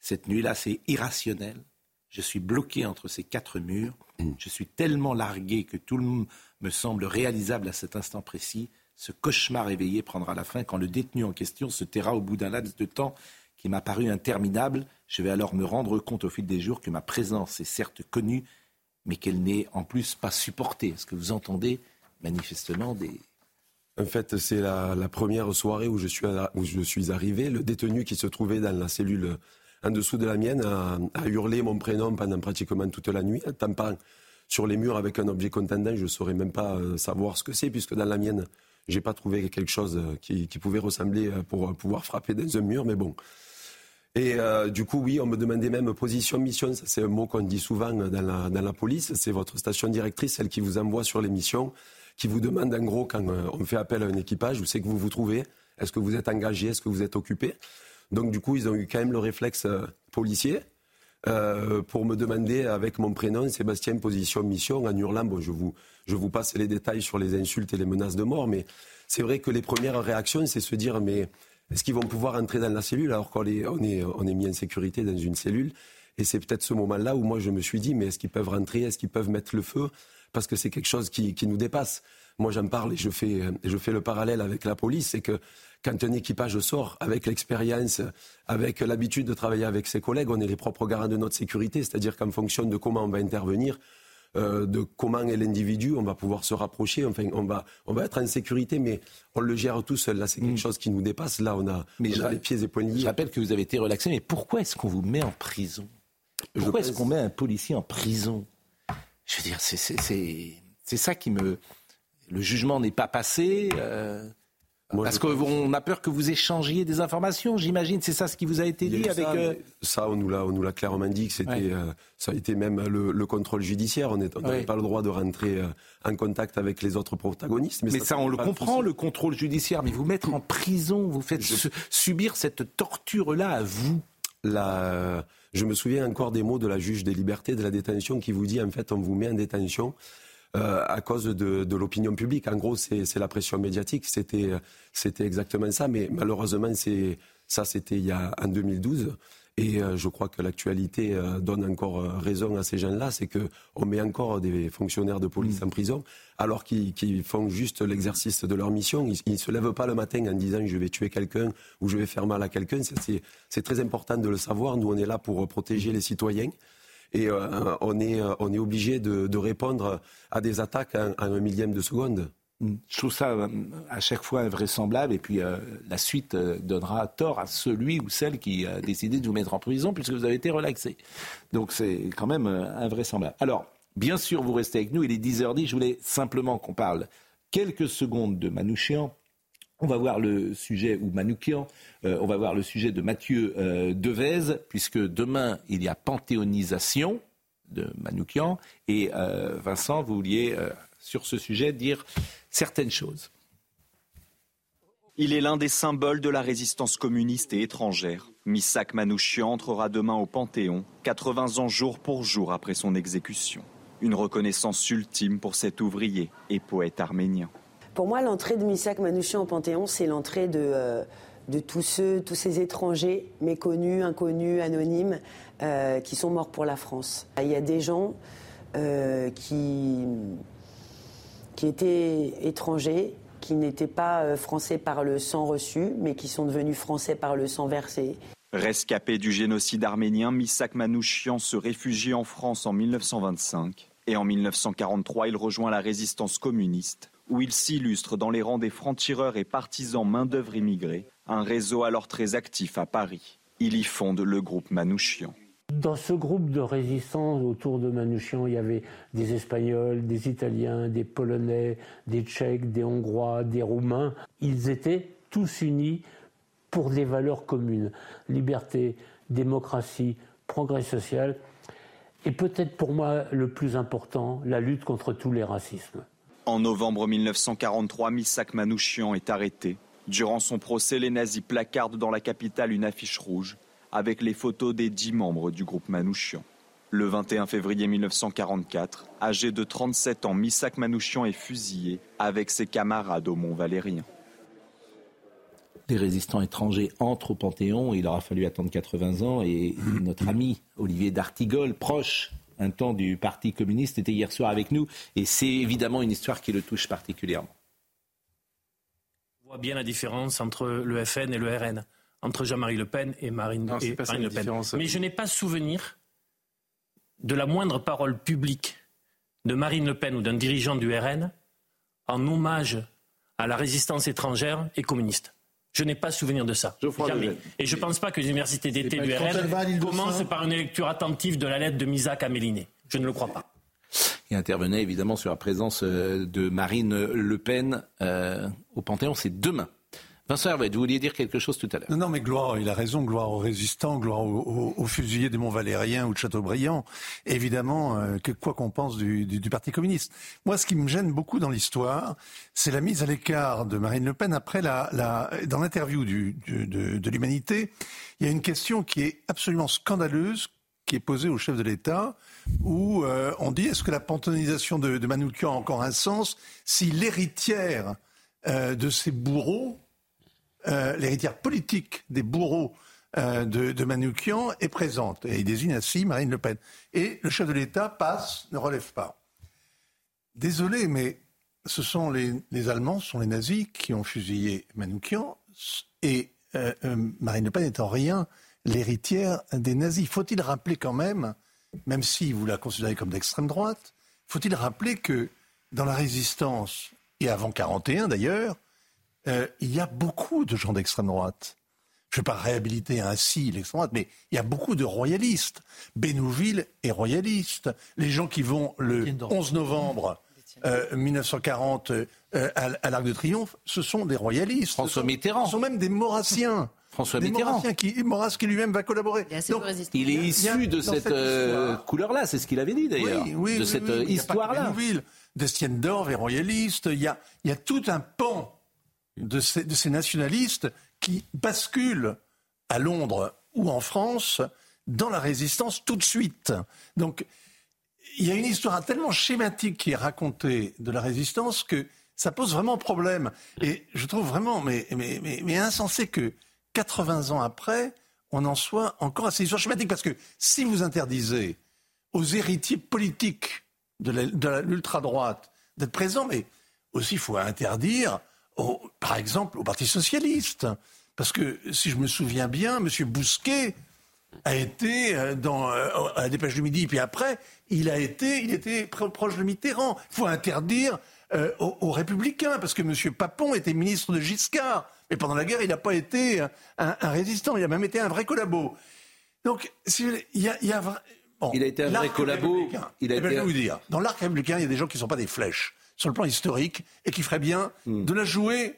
Cette nuit-là, c'est irrationnel. Je suis bloqué entre ces quatre murs. Mm. Je suis tellement largué que tout le monde me semble réalisable à cet instant précis. Ce cauchemar éveillé prendra la fin quand le détenu en question se taira au bout d'un laps de temps qui m'a paru interminable. Je vais alors me rendre compte au fil des jours que ma présence est certes connue, mais qu'elle n'est en plus pas supportée. Est-ce que vous entendez manifestement des... En fait, c'est la, première soirée où je, suis, je arrivé. Le détenu qui se trouvait dans la cellule en dessous de la mienne, à, hurler mon prénom pendant pratiquement toute la nuit, tampant sur les murs avec un objet contendant, je ne saurais même pas euh, savoir ce que c'est, puisque dans la mienne, j'ai pas trouvé quelque chose euh, qui, pouvait ressembler euh, pour pouvoir frapper dans un mur, mais bon. Et du coup, oui, on me demandait même position, mission. C'est un mot qu'on dit souvent dans la, dans la police. C'est votre station directrice, celle qui vous envoie sur les missions, qui vous demande en gros, quand on fait appel à un équipage, où c'est que vous vous trouvez Est-ce que vous êtes engagé Est-ce que vous êtes occupé. Donc du coup, ils ont eu quand même le réflexe euh, policier euh, pour me demander avec mon prénom, Sébastien, position, mission, en hurlant. Bon, je vous, je vous passe les détails sur les insultes et les menaces de mort, mais c'est vrai que les premières réactions, c'est se dire, mais est-ce qu'ils vont pouvoir entrer dans la cellule alors qu'on on est, on est mis en sécurité dans une cellule. Et c'est peut-être ce moment-là où moi je me suis dit, mais est-ce qu'ils peuvent rentrer Est-ce qu'ils peuvent mettre le feu? Parce que c'est quelque chose qui, qui nous dépasse. Moi, j'en parle et je fais, je fais le parallèle avec la police, c'est que quand un équipage sort avec l'expérience, avec l'habitude de travailler avec ses collègues, on est les propres garants de notre sécurité, c'est-à-dire qu'en fonction de comment on va intervenir, euh, de comment est l'individu, on va pouvoir se rapprocher, enfin on va, on va être en sécurité, mais on le gère tout seul. Là, c'est quelque mm. chose qui nous dépasse. Là, on a, mais les pieds et poings liés. Je rappelle que vous avez été relaxé, mais pourquoi est-ce qu'on vous met en prison? Pourquoi est-ce qu'on met un policier en prison? Je veux dire, c'est ça qui me... Le jugement n'est pas passé. Euh, parce qu'on a peur que vous échangiez des informations, j'imagine. C'est ça ce qui vous a été dit avec. Ça, euh, ça on nous l'a, on nous l'a clairement dit que c'était, euh, ça a été même le, contrôle judiciaire. On n'avait pas le droit de rentrer euh, en contact avec les autres protagonistes. Mais, ça, on le comprend, le contrôle judiciaire. Mais vous mettre en prison, vous faites subir cette torture-là à vous. La, je me souviens encore des mots de la juge des libertés de la détention qui vous dit en fait on vous met en détention euh, à cause de, de l'opinion publique. En gros, c'est la pression médiatique. C'était exactement ça. Mais malheureusement, ça, c'était en 2012. Et euh, je crois que l'actualité euh, donne encore raison à ces gens-là, c'est que on met encore des fonctionnaires de police mm. en prison, alors qu'ils font juste l'exercice de leur mission. Ils ne se lèvent pas le matin en disant je vais tuer quelqu'un ou je vais faire mal à quelqu'un. C'est très important de le savoir. Nous, on est là pour protéger les citoyens et euh, on est, euh, on est obligé de, répondre à des attaques à, un millième de seconde. Je trouve ça euh, à chaque fois invraisemblable et puis la suite donnera tort à celui ou celle qui a décidé de vous mettre en prison puisque vous avez été relaxé. Donc c'est quand même invraisemblable. Alors, bien sûr, vous restez avec nous, il est 10h10, je voulais simplement qu'on parle quelques secondes de Manouchian on va voir le sujet, ou euh, on va voir le sujet de Mathieu euh, Devez, puisque demain, il y a panthéonisation. de Manoukian. Et Vincent, vous vouliez, sur ce sujet, dire certaines choses. Il est l'un des symboles de la résistance communiste et étrangère. Missak Manouchian entrera demain au Panthéon, 80 ans jour pour jour après son exécution. Une reconnaissance ultime pour cet ouvrier et poète arménien. Pour moi, l'entrée de Missak Manouchian au Panthéon, c'est l'entrée de, euh, de tous ceux, tous ces étrangers méconnus, inconnus, anonymes, euh, qui sont morts pour la France. Il y a des gens euh, qui, qui étaient étrangers, qui n'étaient pas euh, français par le sang reçu, mais qui sont devenus français par le sang versé. Rescapé du génocide arménien, Misak Manouchian se réfugie en France en 1925 et en 1943 il rejoint la résistance communiste où il s'illustre dans les rangs des francs-tireurs et partisans main-d'œuvre immigrés, un réseau alors très actif à Paris. Il y fonde le groupe Manouchian. Dans ce groupe de résistance autour de Manouchian, il y avait des Espagnols, des Italiens, des Polonais, des Tchèques, des Hongrois, des Roumains. Ils étaient tous unis pour des valeurs communes. Liberté, démocratie, progrès social. Et peut-être pour moi le plus important, la lutte contre tous les racismes. En novembre 1943, Misak Manouchian est arrêté. Durant son procès, les nazis placardent dans la capitale une affiche rouge avec les photos des dix membres du groupe Manouchian. Le 21 février 1944, âgé de 37 ans, Missak Manouchian est fusillé avec ses camarades au Mont Valérien. Les résistants étrangers entrent au Panthéon, il aura fallu attendre 80 ans, et notre ami Olivier D'Artigol, proche un temps du Parti communiste, était hier soir avec nous, et c'est évidemment une histoire qui le touche particulièrement. On voit bien la différence entre le FN et le RN entre Jean-Marie Le Pen et Marine, Le Pen. Mais je n'ai pas souvenir de la moindre parole publique de Marine Le Pen ou d'un dirigeant du RN en hommage à la résistance étrangère et communiste. Je n'ai pas souvenir de ça. Et je ne pense pas que les universités d'été du RN commencent par une lecture attentive de la lettre de Misak à Méliné. Je ne le crois pas. Il intervenait évidemment sur la présence euh, de Marine Le Pen euh, au Panthéon. C'est demain. Vincent Hervé, vous vouliez dire quelque chose tout à l'heure. Non, mais gloire, il a raison, gloire aux résistants, gloire aux, fusiliers des Monts-Valériens ou de Châteaubriand. Évidemment, euh, que quoi qu'on pense du, Parti communiste. Moi, ce qui me gêne beaucoup dans l'histoire, c'est la mise à l'écart de Marine Le Pen après la, dans l'interview de, l'Humanité. Il y a une question qui est absolument scandaleuse qui est posée au chef de l'État, où euh, on dit est-ce que la pantonisation de, de a encore un sens si l'héritière euh, de ces bourreaux euh, l'héritière politique des bourreaux euh, de, de, Manoukian est présente. Et il désigne ainsi Marine Le Pen. Et le chef de l'État passe, ne relève pas. Désolé, mais ce sont les, Allemands, ce sont les nazis qui ont fusillé Manoukian. Et euh, Marine Le Pen est en rien l'héritière des nazis. Faut-il rappeler quand même, même si vous la considérez comme d'extrême droite, faut-il rappeler que dans la résistance, et avant 41 d'ailleurs, euh, il y a beaucoup de gens d'extrême droite. Je ne vais pas réhabiliter ainsi l'extrême droite, mais il y a beaucoup de royalistes. Bénouville est royaliste. Les gens qui vont le 11 novembre 1940 euh, euh, à, l'Arc de Triomphe, ce sont des royalistes. François Mitterrand. Ce sont même des Maurassiens. François Mitterrand. qui, Maurras qui lui-même va collaborer. il est issu de cette, couleur-là, c'est ce qu'il avait dit d'ailleurs. de cette histoire-là. Destienne d'Orve est royaliste. Il y, a, il y a tout un pan de ces, nationalistes qui basculent à Londres ou en France dans la résistance tout de suite. Donc, il y a une histoire tellement schématique qui est racontée de la résistance que ça pose vraiment problème. Et je trouve vraiment mais, mais, mais, insensé que 80 ans après, on en soit encore à ces histoires schématiques. Parce que si vous interdisez aux héritiers politiques de l'ultra-droite d'être présents, mais aussi il faut interdire par exemple, au Parti socialiste. Parce que, si je me souviens bien, M. Bousquet a été euh, dans, euh, à la dépêche du midi, puis après, il a été, il était proche de Mitterrand. Il faut interdire euh, aux, Républicains, parce que M. Papon était ministre de Giscard. Mais pendant la guerre, il n'a pas été un, résistant, il a même été un vrai collabo. Donc, il y a, il il a été un vrai collabo. Il a eh ben, je vais vous dire, dans l'arc républicain, il y a des gens qui ne sont pas des flèches sur le plan historique et qui ferait bien hmm. de la jouer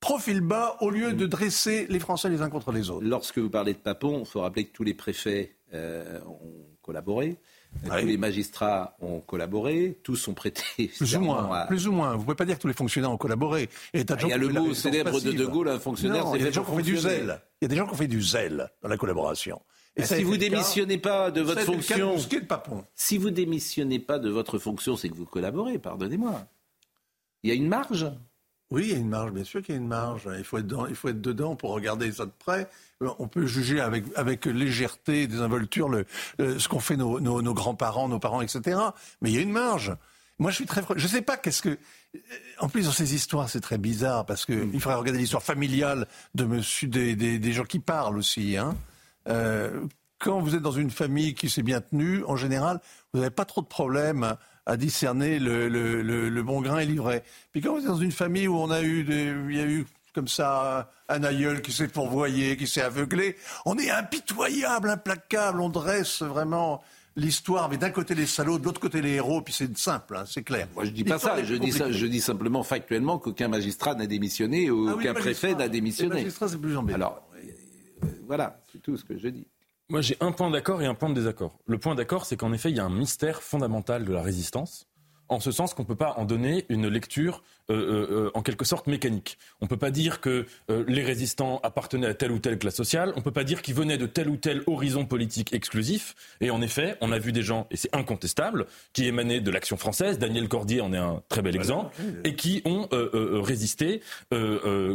profil bas au lieu de dresser les Français les uns contre les autres. Lorsque vous parlez de Papon, il faut rappeler que tous les préfets euh, ont collaboré. Tous les magistrats ont collaboré, tous ont prêté. Plus ou moins. Plus ou moins. Vous pouvez pas dire que tous les fonctionnaires ont collaboré. Et ah, il y a le mot célèbre de De Gaulle, un fonctionnaire. il y a des gens qui ont fait du zèle. Il y a des gens qui ont fait du zèle dans la collaboration. Et si vous démissionnez pas de votre fonction, si vous démissionnez pas de votre fonction, c'est que vous collaborez. Pardonnez-moi. Il y a une marge. Oui, il y a une marge, bien sûr qu'il y a une marge. Il faut être, dedans, il faut être dedans pour regarder ça de près. On peut juger avec, avec légèreté, désinvolture, le, ce qu'ont fait nos, nos, grands-parents, nos parents, etc. Mais il y a une marge. Moi, je suis très. Je ne sais pas qu'est-ce que. En plus, dans ces histoires, c'est très bizarre parce qu'il mm. faudrait regarder l'histoire familiale de monsieur, des, des, des, gens qui parlent aussi. Hein. Euh, quand vous êtes dans une famille qui s'est bien tenue, en général, vous n'avez pas trop de problèmes à discerner le, le, le, bon grain et l'ivraie. Puis quand vous êtes dans une famille où on a eu, des, il y a eu comme ça un aïeul qui s'est pourvoyé, qui s'est aveuglé, on est impitoyable, implacable, on dresse vraiment l'histoire, mais d'un côté les salauds, de l'autre côté les héros, puis c'est simple, hein, c'est clair. Moi je dis pas ça, je dis ça, je dis simplement factuellement qu'aucun magistrat n'a démissionné ou ah qu'un préfet n'a démissionné. Les magistrats c'est plus embêtant. Alors voilà, c'est tout ce que je dis. Moi, j'ai un point d'accord et un point de désaccord. Le point d'accord, c'est qu'en effet, il y a un mystère fondamental de la résistance, en ce sens qu'on ne peut pas en donner une lecture euh, euh, euh, en quelque sorte mécanique. On ne peut pas dire que les résistants appartenaient à telle ou telle classe sociale, on ne peut pas dire qu'ils venaient de tel ou tel horizon politique exclusif. Et en effet, on a vu des gens, et c'est incontestable, qui émanaient de l'action française, Daniel Cordier en est un très bel exemple, et qui ont résisté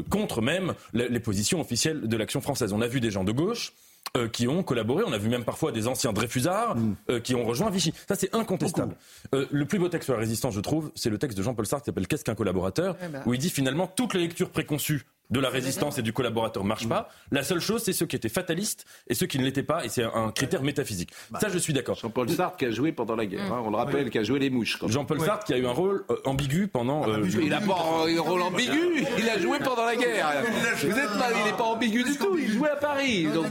contre même les positions officielles de l'action française. On a vu des gens de gauche euh, qui ont collaboré. On a vu même parfois des anciens Dreyfusards mm. euh, qui ont rejoint Vichy. Ça, c'est incontestable. Euh, le plus beau texte sur la résistance, je trouve, c'est le texte de Jean-Paul Sartre qui s'appelle Qu'est-ce qu'un collaborateur? Bah. où il dit finalement toutes les lectures préconçues de la résistance et du collaborateur ne marchent pas. La seule chose, c'est ceux qui étaient fatalistes et ceux qui ne l'étaient pas, et c'est un critère métaphysique. Bah. Ça, je suis d'accord. Jean-Paul Sartre qui a joué pendant la guerre, hein, on le rappelle, qui a joué les mouches. Jean-Paul Sartre qui a eu un rôle ambigu pendant. Ah, il n'a pas un rôle ambigu, il a joué pendant la guerre. Vous êtes mal, il n'est pas ambigu du tout, il jouait à Paris. Donc,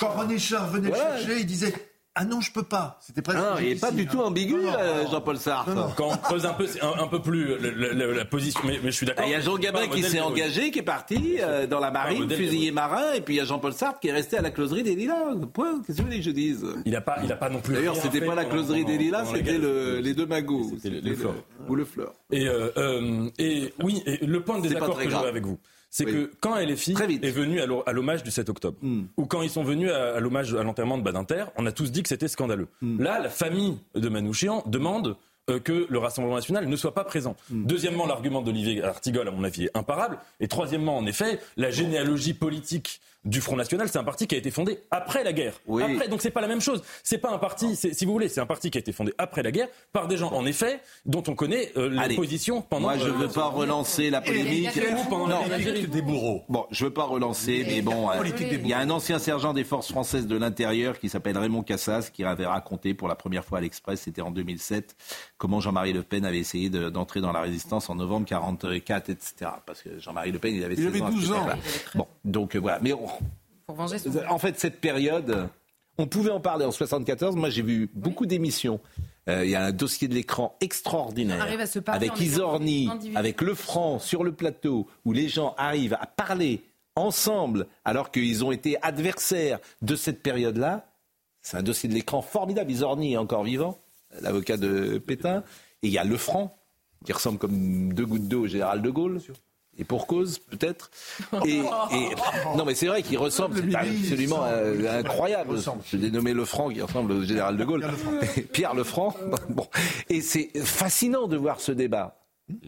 Quand René Char venait chercher, il disait ah non, je peux pas. C'était presque. Ah, il n'est pas du tout ambigu, euh, Jean-Paul Sartre. Quand on creuse un peu, un, peu plus la, position, mais, je suis d'accord. Il y a Jean Gabin qui s'est engagé, qui est parti euh, dans la marine, fusilier marin, et puis il y a Jean-Paul Sartre qui est resté à la closerie des Lilas. Point. Qu'est-ce que vous voulez que je dise? Il n'a pas, il a pas non plus. D'ailleurs, c'était pas la closerie des Lilas, c'était les deux magots. C'était le, fleur. Ou le fleur. Et, euh, et oui, et le point de désaccord que j'aurais avec vous c'est que quand LFI est venu à l'hommage du 7 octobre, hmm. ou quand ils sont venus à, l'hommage à l'enterrement de Badinter, on a tous dit que c'était scandaleux. Hmm. Là, la famille de Manouchian demande euh, que le Rassemblement national ne soit pas présent. Hmm. Deuxièmement, l'argument d'Olivier Artigol, à mon avis, est imparable. Et troisièmement, en effet, la généalogie politique du Front National, c'est un parti qui a été fondé après la guerre. Oui. Après, donc c'est pas la même chose. C'est pas un parti, si vous voulez, c'est un parti qui a été fondé après la guerre par des gens, en effet, dont on connaît euh, les positions pendant. Moi, je ne veux pas relancer la polémique. pendant non, la des bourreaux. Bon, je veux pas relancer, mais bon, euh, il y a un ancien sergent des forces françaises de l'intérieur qui s'appelle Raymond Cassas qui avait raconté pour la première fois à l'Express, c'était en 2007, comment Jean-Marie Le Pen avait essayé d'entrer dans la résistance en novembre 44, etc. Parce que Jean-Marie Le Pen, il avait, il avait 12 ans. Bon, donc euh, voilà. Mais en fait, cette période, on pouvait en parler en 74. Moi, j'ai vu beaucoup d'émissions. Euh, il y a un dossier de l'écran extraordinaire avec Isorni, avec Lefranc sur le plateau, où les gens arrivent à parler ensemble alors qu'ils ont été adversaires de cette période-là. C'est un dossier de l'écran formidable. Isorni est encore vivant, l'avocat de Pétain. Et il y a Lefranc, qui ressemble comme deux gouttes d'eau au général de Gaulle et pour cause peut-être. Et, non, mais c'est vrai qu'il ressemble, c'est absolument euh, incroyable. Je l'ai nommé Lefranc, qui ressemble au général de Gaulle. Pierre Lefranc. Bon, et c'est fascinant de voir ce débat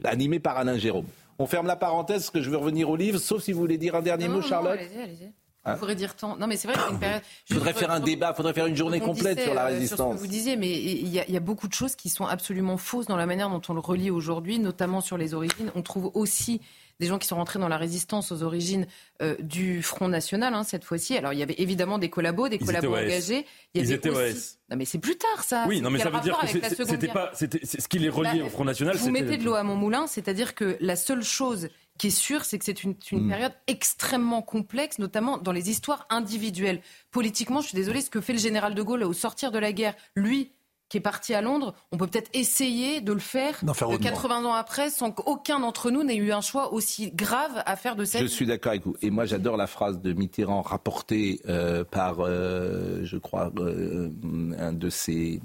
animé par Alain Jérôme. On ferme la parenthèse, parce que je veux revenir au livre, sauf si vous voulez dire un dernier mot, Charlotte. allez-y, allez-y. Ah. Il faudrait dire tant. Non, mais c'est vrai qu'il y a une période. Il faudrait faire un débat, il faudrait faire une journée complète sur la résistance. Euh, sur ce que vous disiez, mais il y, a, il y, a, beaucoup de choses qui sont absolument fausses dans la manière dont on le relie aujourd'hui, notamment sur les origines. On trouve aussi des gens qui sont rentrés dans la résistance aux origines euh, du Front National, hein, cette fois-ci. Alors, il y avait évidemment des collabos, des collabos engagés. Il y Ils étaient OS. Non, mais c'est plus tard, ça. Oui, non, mais ça veut dire que c'était pas, c'était, ce qui les reliait bah, au Front National. Vous mettez de l'eau à mon moulin, c'est-à-dire que la seule chose qui est sûre, c'est que c'est une, une mm. période extrêmement complexe, notamment dans les histoires individuelles. Politiquement, je suis désolée, ce que fait le général de Gaulle au sortir de la guerre, lui, qui est parti à Londres, on peut peut-être essayer de le faire, de 80 ans après sans qu'aucun d'entre nous n'ait eu un choix aussi grave à faire de cette Je suis d'accord avec vous. Et moi, j'adore la phrase de Mitterrand rapportée euh, par, euh, je crois, euh, un de ses...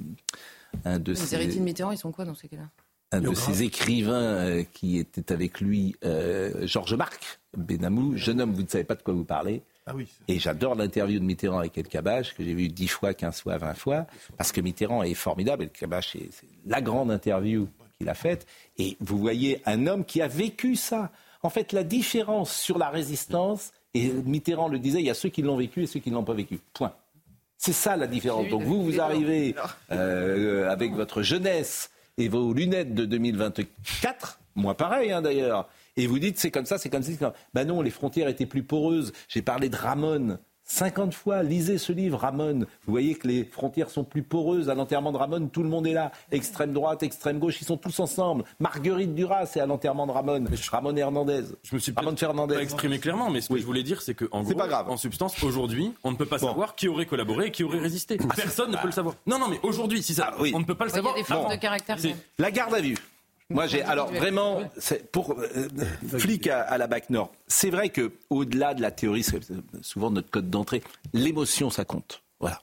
Un de Les héritiers de Mitterrand, ils sont quoi dans ces cas-là? Un de ses écrivains qui était avec lui, Georges Marc Benamou, jeune homme, vous ne savez pas de quoi vous parlez. Ah et j'adore l'interview de Mitterrand avec El Kabash, que j'ai vu 10 fois, 15 fois, 20 fois, parce que Mitterrand est formidable. El Kabash, c'est la grande interview qu'il a faite. Et vous voyez un homme qui a vécu ça. En fait, la différence sur la résistance, et Mitterrand le disait, il y a ceux qui l'ont vécu et ceux qui ne l'ont pas vécu. Point. C'est ça la différence. Donc vous, vous arrivez euh, avec votre jeunesse et vos lunettes de 2024, moi pareil hein, d'ailleurs, et vous dites c'est comme ça, c'est comme ça. Ben non, les frontières étaient plus poreuses. J'ai parlé de Ramon. 50 fois, lisez ce livre, Ramon. Vous voyez que les frontières sont plus poreuses. À l'enterrement de Ramon, tout le monde est là. Extrême droite, extrême gauche, ils sont tous ensemble. Marguerite Duras est à l'enterrement de Ramon. Ramon Hernandez. Je me suis Ramon Fernandez. pas exprimé clairement, mais ce que je voulais dire, c'est qu'en gros, en substance, aujourd'hui, on ne peut pas savoir qui aurait collaboré et qui aurait résisté. Ah, Personne ne peut le savoir. Non, non, mais aujourd'hui, si ça, ah on ne peut pas le savoir. Il y a des forces de caractère. La garde à vue. Moi, j'ai alors vraiment pour euh, flic à, la BAC Nord. C'est vrai que au-delà de la théorie, c'est souvent notre code d'entrée. L'émotion, ça compte. Voilà,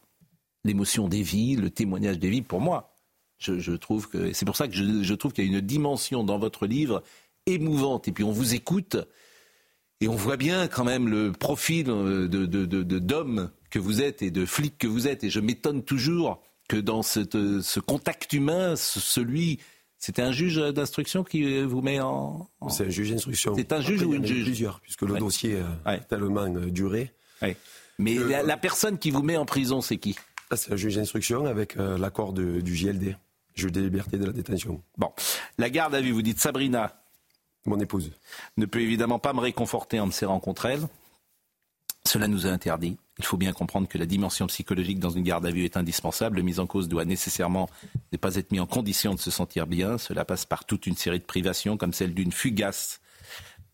l'émotion des vies, le témoignage des vies. Pour moi, je, trouve que c'est pour ça que je, trouve qu'il y a une dimension dans votre livre émouvante. Et puis on vous écoute et on voit bien quand même le profil euh, de, d'homme que vous êtes et de flic que vous êtes. Et je m'étonne toujours que dans cette, ce contact humain, celui c'était un juge d'instruction qui vous met en. C'est un juge d'instruction. C'est un juge ou une juge Plusieurs, puisque le dossier a tellement euh, duré. Mais la, personne qui vous met en prison, c'est qui? Ah, C'est un juge d'instruction avec euh, l'accord du JLD, juge des libertés de la détention. Bon. La garde à vue, vous dites Sabrina. Mon épouse. Ne peut évidemment pas me réconforter en me serrant contre elle. Cela nous a interdit. Il faut bien comprendre que la dimension psychologique dans une garde à vue est indispensable. Le mise en cause doit nécessairement ne pas être mis en condition de se sentir bien. Cela passe par toute une série de privations, comme celle d'une fugace,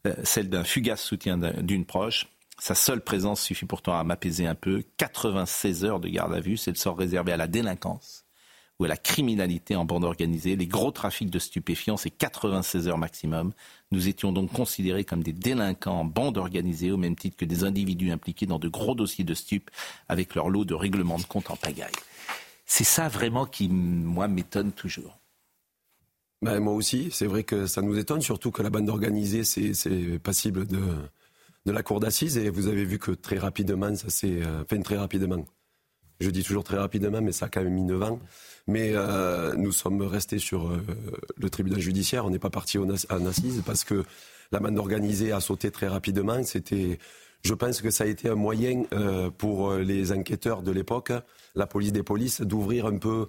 euh, celle d'un fugace soutien d'une proche. Sa seule présence suffit pourtant à m'apaiser un peu. 96 heures de garde à vue, c'est le sort réservé à la délinquance ou à la criminalité en bande organisée. Les gros trafics de stupéfiants, c'est 96 heures maximum. Nous étions donc considérés comme des délinquants en bande organisée, au même titre que des individus impliqués dans de gros dossiers de stupes, avec leur lot de règlements de compte en pagaille. C'est ça vraiment qui, moi, m'étonne toujours. Ben, moi aussi, c'est vrai que ça nous étonne, surtout que la bande organisée, c'est passible de, la cour d'assises, et vous avez vu que très rapidement, ça s'est... Euh, fait très rapidement. Je dis toujours très rapidement, mais ça a quand même mis 9 ans. Mais euh, nous sommes restés sur euh, le tribunal judiciaire. On n'est pas parti en assise parce que la bande organisée a sauté très rapidement. C'était, je pense que ça a été un moyen euh, pour les enquêteurs de l'époque, la police des polices, d'ouvrir un peu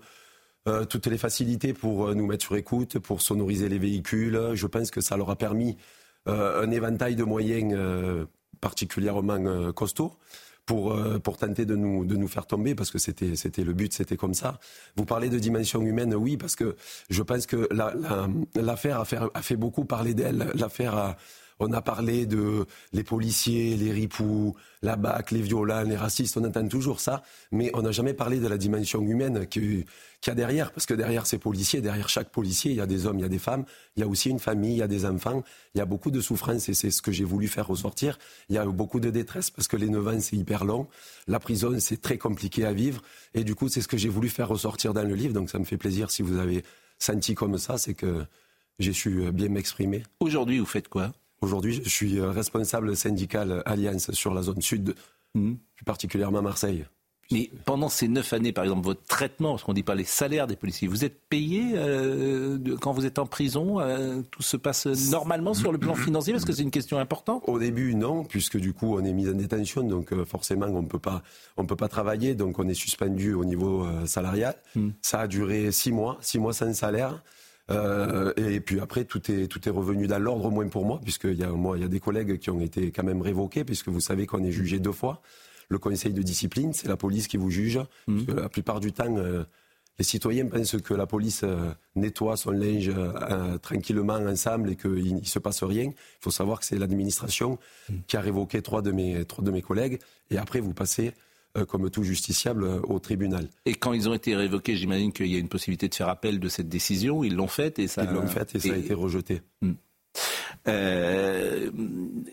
toutes les facilités pour nous mettre sur écoute, pour sonoriser les véhicules. Je pense que ça leur a permis un éventail de moyens particulièrement costauds pour, euh, pour tenter de nous, de nous faire tomber, parce que c'était, c'était le but, c'était comme ça. Vous parlez de dimension humaine, oui, parce que je pense que l'affaire a, fait, a fait beaucoup parler d'elle. L'affaire a, on a parlé de les policiers, les ripoux, la BAC, les violents, les racistes, on entend toujours ça, mais on n'a jamais parlé de la dimension humaine qu'il y a derrière, parce que derrière ces policiers, derrière chaque policier, il y a des hommes, il y a des femmes, il y a aussi une famille, il y a des enfants, il y a beaucoup de souffrance et c'est ce que j'ai voulu faire ressortir. Il y a beaucoup de détresse parce que les 9 ans, c'est hyper long, la prison, c'est très compliqué à vivre, et du coup, c'est ce que j'ai voulu faire ressortir dans le livre, donc ça me fait plaisir si vous avez senti comme ça, c'est que j'ai su bien m'exprimer. Aujourd'hui, vous faites quoi? Aujourd'hui, je suis euh, responsable syndical Alliance sur la zone sud, hmm. plus particulièrement Marseille. Mais pendant ces neuf années, par exemple, votre traitement, parce qu'on ne dit pas les salaires des policiers, vous êtes payé euh, quand vous êtes en prison euh, Tout se passe normalement sur le plan financier Parce que c'est une question importante? Au début, non, puisque du coup, on est mis en détention, donc forcément, on ne peut pas travailler, donc on est suspendu au niveau salarial. Hmm. Ça a duré six mois, six mois sans salaire. Euh, et puis après, tout est, tout est revenu dans l'ordre, au moins pour moi, puisqu'il y, a, moi, il y a des collègues qui ont été quand même révoqués, puisque vous savez qu'on est jugé deux fois. Le conseil de discipline, c'est la police qui vous juge. Mmh. la plupart du temps, euh, les citoyens pensent que la police euh, nettoie son linge tranquillement ensemble et qu'il ne se passe rien. Il faut savoir que c'est l'administration mmh. qui a révoqué trois de, mes, trois de mes collègues. Et après, vous passez comme tout justiciable, au tribunal. Et quand ils ont été révoqués, j'imagine qu'il y a une possibilité de faire appel de cette décision. Ils l'ont faite et ça. Ils l'ont faite et ça a été rejeté. Hmm. Euh,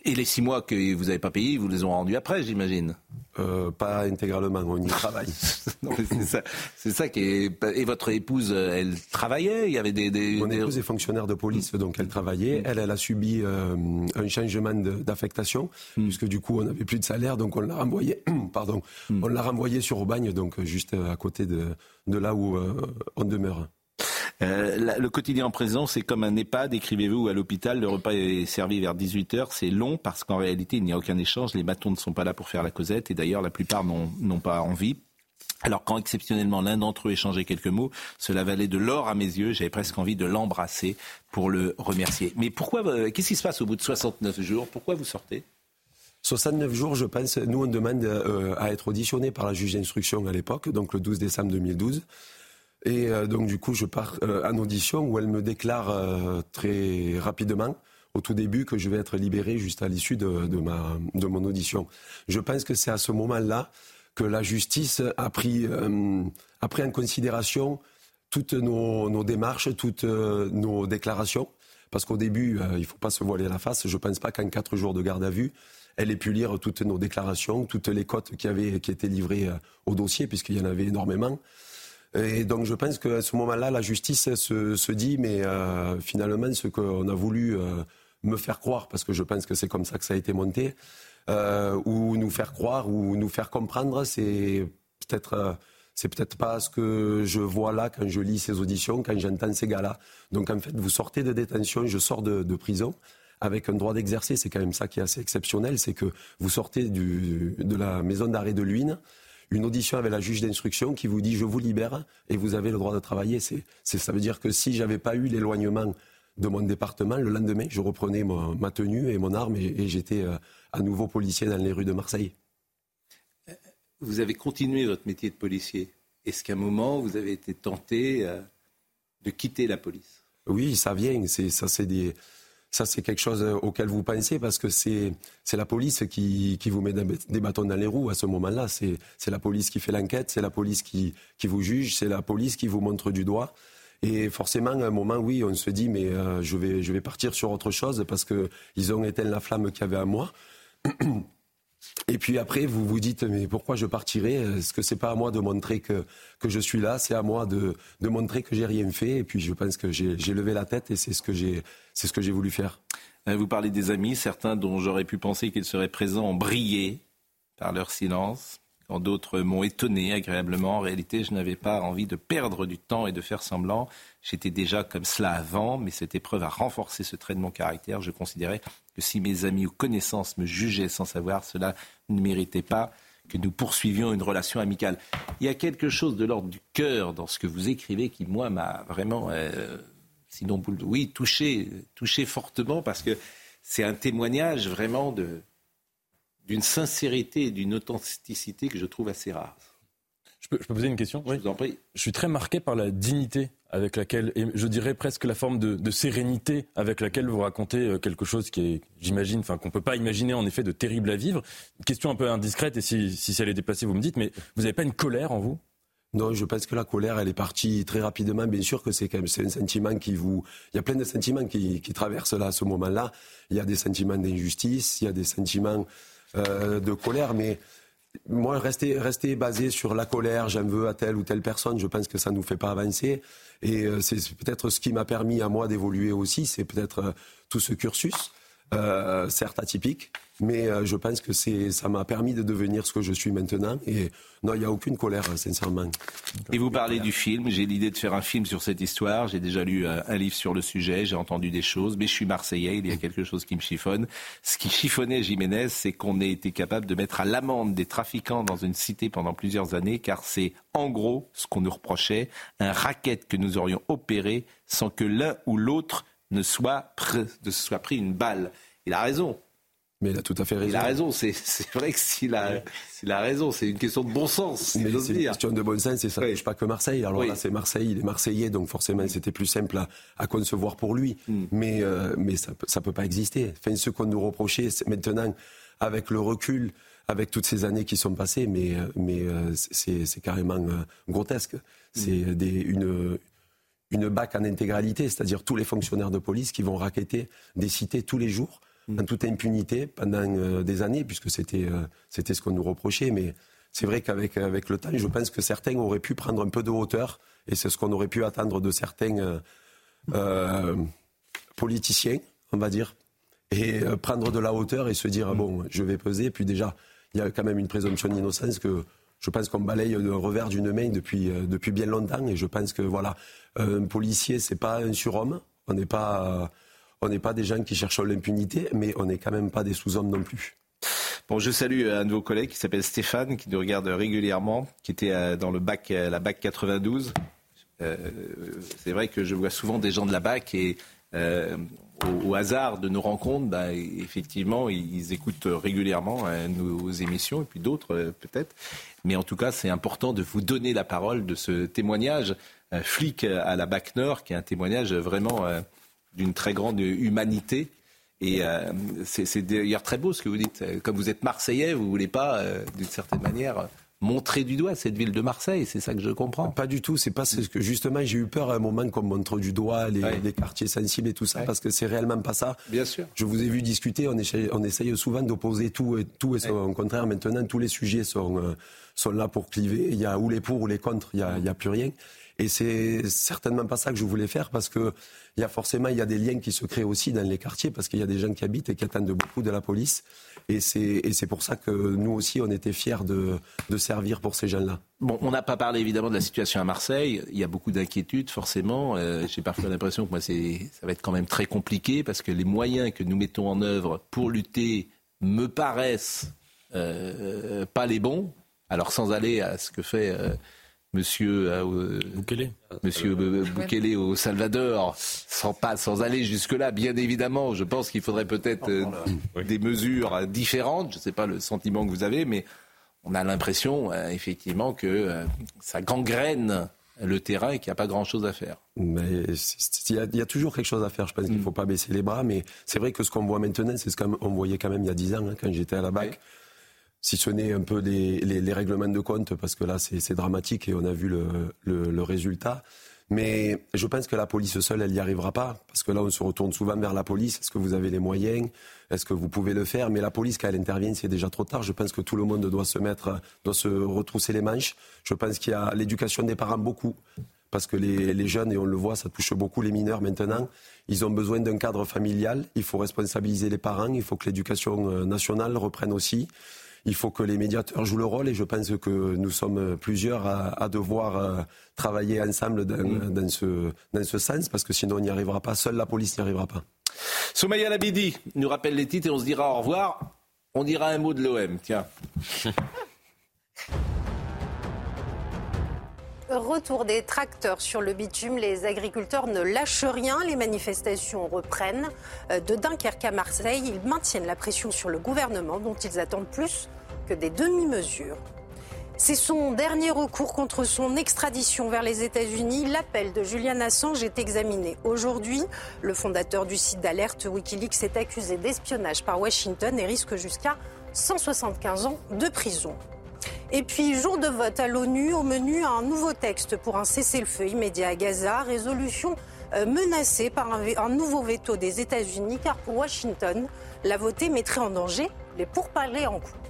et les six mois que vous n'avez pas payé, ils vous les ont rendus après, j'imagine euh, Pas intégralement, on y travaille. c'est ça, qui est. Et votre épouse, elle travaillait Il y avait des. des Mon épouse est fonctionnaire de police, donc elle travaillait. Elle, elle a subi euh, un changement d'affectation, hmm. puisque du coup, on n'avait plus de salaire, donc on l'a renvoyé. pardon, hmm. on l'a renvoyé sur Aubagne, donc juste à côté de, de là où on demeure. Euh, le quotidien en prison, c'est comme un EHPAD, écrivez-vous, à l'hôpital. Le repas est servi vers 18h. C'est long parce qu'en réalité, il n'y a aucun échange. Les bâtons ne sont pas là pour faire la causette. Et d'ailleurs, la plupart n'ont pas envie. Alors quand exceptionnellement l'un d'entre eux échangeait quelques mots, cela valait de l'or à mes yeux. J'avais presque envie de l'embrasser pour le remercier. Mais pourquoi euh, Qu'est-ce qui se passe au bout de 69 jours? Pourquoi vous sortez? 69 jours, je pense. Nous, on demande euh, à être auditionné par la juge d'instruction à l'époque, donc le 12 décembre 2012. Et euh, donc du coup, je pars euh, en audition où elle me déclare euh, très rapidement au tout début que je vais être libéré juste à l'issue de, de mon audition. Je pense que c'est à ce moment-là que la justice a pris, a pris en considération toutes nos, nos démarches, toutes nos déclarations. Parce qu'au début, il ne faut pas se voiler la face. Je ne pense pas qu'en quatre jours de garde à vue, elle ait pu lire toutes nos déclarations, toutes les cotes qui, avaient, qui étaient livrées au dossier, puisqu'il y en avait énormément. Et donc je pense qu'à ce moment-là, la justice se, dit, mais euh, finalement, ce qu'on a voulu euh, me faire croire, parce que je pense que c'est comme ça que ça a été monté, euh, ou nous faire croire, ou nous faire comprendre, c'est peut-être... c'est peut-être pas ce que je vois là quand je lis ces auditions, quand j'entends ces gars-là. Donc en fait, vous sortez de détention, je sors de, prison avec un droit d'exercer. C'est quand même ça qui est assez exceptionnel, c'est que vous sortez de la maison d'arrêt de Luynes une audition avec la juge d'instruction qui vous dit je vous libère et vous avez le droit de travailler. C'est, ça veut dire que si j'avais pas eu l'éloignement de mon département, le lendemain, je reprenais ma, tenue et mon arme et, j'étais euh, à nouveau policier dans les rues de Marseille. Vous avez continué votre métier de policier. Est-ce qu'à un moment, vous avez été tenté euh, de quitter la police? Oui, ça vient. C'est, ça, c'est des ça, c'est quelque chose euh, auquel vous pensez parce que c'est la police qui, qui, vous met des bâtons dans les roues à ce moment-là. C'est la police qui fait l'enquête, c'est la police qui, qui vous juge, c'est la police qui vous montre du doigt. Et forcément, à un moment, oui, on se dit, mais euh, je, vais, je vais partir sur autre chose parce qu'ils ont éteint la flamme qu'il y avait à moi. Et puis après, vous vous dites, mais pourquoi je partirai Est-ce que c'est pas à moi de montrer que, que je suis là? C'est à moi de, de montrer que j'ai rien fait. Et puis je pense que j'ai levé la tête et c'est ce que j'ai c'est ce que j'ai voulu faire. Euh, vous parlez des amis, certains dont j'aurais pu penser qu'ils seraient présents ont brillé par leur silence, quand d'autres m'ont étonné agréablement. En réalité, je n'avais pas envie de perdre du temps et de faire semblant. J'étais déjà comme cela avant, mais cette épreuve a renforcé ce trait de mon caractère. Je considérais que si mes amis ou connaissances me jugeaient sans savoir, cela ne méritait pas que nous poursuivions une relation amicale. Il y a quelque chose de l'ordre du cœur dans ce que vous écrivez qui, moi, m'a vraiment, euh, sinon, oui, touché, touché fortement parce que c'est un témoignage vraiment d'une sincérité et d'une authenticité que je trouve assez rare. Je peux, poser une question Je vous en prie. Je suis très marqué par la dignité avec laquelle, et je dirais presque la forme de, sérénité avec laquelle vous racontez euh, quelque chose qui est, j'imagine, enfin qu'on peut pas imaginer en effet de terrible à vivre. Une question un peu indiscrète, et si, si elle est déplacée, vous me dites, mais vous n'avez pas une colère en vous? Non, je pense que la colère, elle est partie très rapidement. Bien sûr que c'est quand même c'est un sentiment qui vous. Il y a plein de sentiments qui, qui traversent là à ce moment-là. Il y a des sentiments d'injustice, il y a des sentiments euh, de colère, mais moi, rester, rester basé sur la colère, j'en veux à telle ou telle personne, je pense que ça ne nous fait pas avancer. Et euh, c'est peut-être ce qui m'a permis à moi d'évoluer aussi, c'est peut-être euh, tout ce cursus. Euh, certes atypique, mais euh, je pense que ça m'a permis de devenir ce que je suis maintenant. Et non, il n'y a aucune colère, sincèrement. Et vous parlez du film. J'ai l'idée de faire un film sur cette histoire. J'ai déjà lu euh, un livre sur le sujet. J'ai entendu des choses. Mais je suis marseillais. Il y a quelque chose qui me chiffonne. Ce qui chiffonnait Jiménez, c'est qu'on ait été capable de mettre à l'amende des trafiquants dans une cité pendant plusieurs années, car c'est en gros ce qu'on nous reprochait, un racket que nous aurions opéré sans que l'un ou l'autre ne soit, de soit pris une balle. Il a raison. Mais il a tout à fait raison. Il a raison, c'est vrai que s'il a, a raison, c'est une question de bon sens. c'est une question de bon sens et ça ne touche pas que Marseille. Alors là, c'est Marseille, il est Marseillais, donc forcément c'était plus simple à, concevoir pour lui. Mais, euh, mais ça ne peut pas exister. Enfin, ce qu'on nous reprochait, maintenant, avec le recul, avec toutes ces années qui sont passées, mais, mais c'est carrément grotesque. C'est mm. une, une BAC en intégralité, c'est-à-dire tous les fonctionnaires de police qui vont raqueter des cités tous les jours, mm. en toute impunité, pendant des années, puisque c'était c'était ce qu'on nous reprochait. Mais c'est vrai qu'avec avec le temps, je pense que certains auraient pu prendre un peu de hauteur, et c'est ce qu'on aurait pu attendre de certains politiciens, on va dire, et euh, prendre de la hauteur et se dire, bon, je vais peser. Puis déjà, il y a quand même une présomption d'innocence que je pense qu'on balaye le revers d'une main depuis, euh, depuis bien longtemps. Et je pense que, voilà, un policier, c'est pas un surhomme. On n'est pas, on n'est pas des gens qui cherchent l'impunité, mais on n'est quand même pas des sous-hommes non plus. Bon, je salue un de vos collègues qui s'appelle Stéphane, qui nous regarde régulièrement, qui était euh, dans le bac, la bac 92. c'est vrai que je vois souvent des gens de la bac et au, hasard de nos rencontres, bah, effectivement, ils, écoutent régulièrement euh, nos émissions, et puis d'autres euh, peut-être. Mais en tout cas, c'est important de vous donner la parole de ce témoignage flic à la BAC qui est un témoignage vraiment euh, d'une très grande humanité. Et c'est d'ailleurs très beau ce que vous dites. Comme vous êtes Marseillais, vous voulez pas, d'une certaine manière, montrer du doigt cette ville de Marseille, c'est ça que je comprends. Pas du tout, c'est pas ce que justement j'ai eu peur à un moment qu'on montre du doigt les, quartiers sensibles et tout ça, parce que c'est réellement pas ça. Bien sûr. Je vous ai vu discuter, on essaye, on essaye souvent d'opposer tout et tout et son contraire. Maintenant, tous les sujets sont, euh, sont là pour cliver. Il y a ou les pour ou les contre, il y a, il y a plus rien. Et c'est certainement pas ça que je voulais faire parce que il y a forcément il y a des liens qui se créent aussi dans les quartiers parce qu'il y a des gens qui habitent et qui attendent beaucoup de la police. Et c'est pour ça que nous aussi, on était fiers de, servir pour ces gens-là. Bon, on n'a pas parlé évidemment de la situation à Marseille. Il y a beaucoup d'inquiétudes, forcément. Euh, j'ai parfois l'impression que moi, ça va être quand même très compliqué parce que les moyens que nous mettons en œuvre pour lutter me paraissent euh, pas les bons. Alors, sans aller à ce que fait. Euh, Monsieur euh, Monsieur Bukele au Salvador, sans pas, sans aller jusque là, bien évidemment, je pense qu'il faudrait peut-être euh, des mesures différentes. Je ne sais pas le sentiment que vous avez, mais on a l'impression euh, effectivement que ça gangrène le terrain et qu'il n'y a pas grand-chose à faire. Mais il y, a toujours quelque chose à faire. Je pense qu'il ne mm. faut pas baisser les bras, mais c'est vrai que ce qu'on voit maintenant, c'est ce qu'on voyait quand même il y a dix ans, hein, quand j'étais à la BAC si ce n'est un peu les, règlements de compte, parce que là, c'est dramatique et on a vu le, résultat. Mais je pense que la police seule, elle n'y arrivera pas, parce que là, on se retourne souvent vers la police. Est-ce que vous avez les moyens? Est-ce que vous pouvez le faire? Mais la police, quand elle intervient, c'est déjà trop tard. Je pense que tout le monde doit se mettre, doit se retrousser les manches. Je pense qu'il y a l'éducation des parents beaucoup, parce que les, les, jeunes, et on le voit, ça touche beaucoup les mineurs maintenant. Ils ont besoin d'un cadre familial. Il faut responsabiliser les parents. Il faut que l'éducation euh, nationale reprenne aussi il faut que les médiateurs jouent le rôle et je pense que nous sommes plusieurs à, devoir euh, travailler ensemble mm. dans, ce, dans ce sens parce que sinon on n'y arrivera pas. Seule la police n'y arrivera pas. Soumaya Labidi nous rappelle les titres et on se dira au revoir. On dira un mot de l'OM, tiens. Retour des tracteurs sur le bitume, les agriculteurs ne lâchent rien, les manifestations reprennent. Euh, de Dunkerque à Marseille, ils maintiennent la pression sur le gouvernement dont ils attendent plus que des demi-mesures. C'est son dernier recours contre son extradition vers les États-Unis. L'appel de Julian Assange est examiné aujourd'hui. Le fondateur du site d'alerte Wikileaks est accusé d'espionnage par Washington et risque jusqu'à 175 ans de prison. Et puis, jour de vote à l'ONU, au menu un nouveau texte pour un cessez-le-feu immédiat à Gaza, résolution euh, menacée par un, un nouveau veto des États-Unis, car pour Washington, la votée mettrait en danger les pourparlers en cours.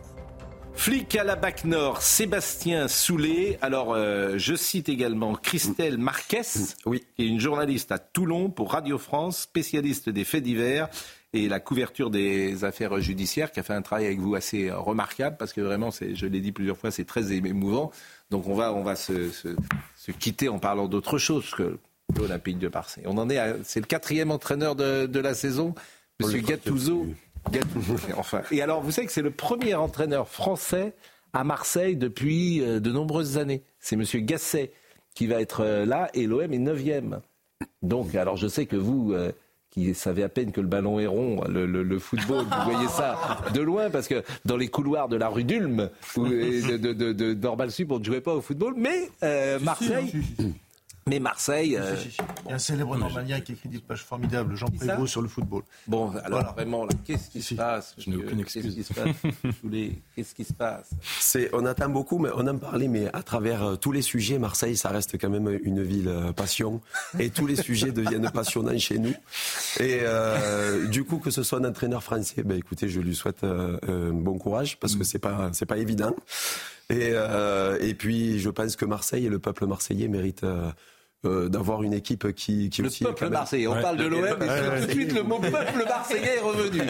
Flic à la BAC Nord, Sébastien Soulet. Alors, euh, je cite également Christelle Marquez, oui. qui est une journaliste à Toulon pour Radio France, spécialiste des faits divers et la couverture des affaires judiciaires, qui a fait un travail avec vous assez remarquable, parce que vraiment, je l'ai dit plusieurs fois, c'est très émouvant. Donc, on va, on va se, se, quitter en parlant d'autre chose que l'Olympique de Marseille. On en est, c'est le quatrième entraîneur de, de la saison, Monsieur Gattuso. enfin. Et alors, vous savez que c'est le premier entraîneur français à Marseille depuis euh, de nombreuses années. C'est Monsieur Gasset qui va être euh, là et l'OM est neuvième. Donc, alors je sais que vous, euh, qui savez à peine que le ballon est rond, le, football, vous voyez ça de loin, parce que dans les couloirs de la rue d'Ulm, de, de, de, Sud, on ne jouait pas au football, mais Marseille... Mais Marseille. Euh, Il y a un célèbre normalien qui écrit des pages formidables, Jean Prévost, sur le football. Bon, alors vraiment, qu'est-ce qui se passe Je n'ai aucune excuse. Qu'est-ce qui se passe Qu'est-ce qui se passe? On attend beaucoup, mais on en parlait, mais à travers euh, tous les sujets, Marseille, ça reste quand même une ville euh, passion. Et tous les sujets deviennent passionnants chez nous. Et du coup, que ce soit un entraîneur français, ben, écoutez, je lui souhaite bon courage, parce que c'est pas, c'est pas évident. Et, et puis, je pense que Marseille et le peuple marseillais méritent euh, d'avoir une équipe qui, qui le aussi. Le peuple marseillais. On parle de l'OM et tout de suite le mot peuple marseillais est revenu.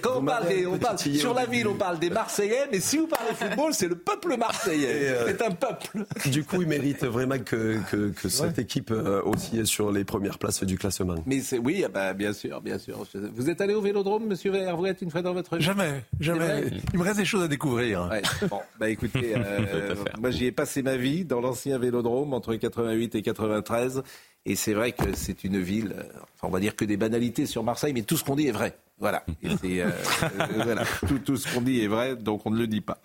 quand on parle, des, on parle sur la ville, on parle des Marseillais, mais si vous parlez football, c'est le peuple marseillais. Euh, c'est un peuple. Du coup, il mérite vraiment que, que, que cette équipe euh, aussi est sur les premières places du classement. Mais c'est oui, ah bah, bien sûr, bien sûr. Vous êtes allé au Vélodrome, Monsieur Hervouette, une fois dans votre vie? Jamais, jamais. Il me reste des choses à découvrir. Bon, bah écoutez, moi j'y ai passé ma vie dans l'ancien Vélodrome entre 88 et 80 et c'est vrai que c'est une ville, euh, enfin, on va dire que des banalités sur Marseille, mais tout ce qu'on dit est vrai. Voilà. Et euh, voilà. Tout, tout, ce qu'on dit est vrai, donc on ne le dit pas.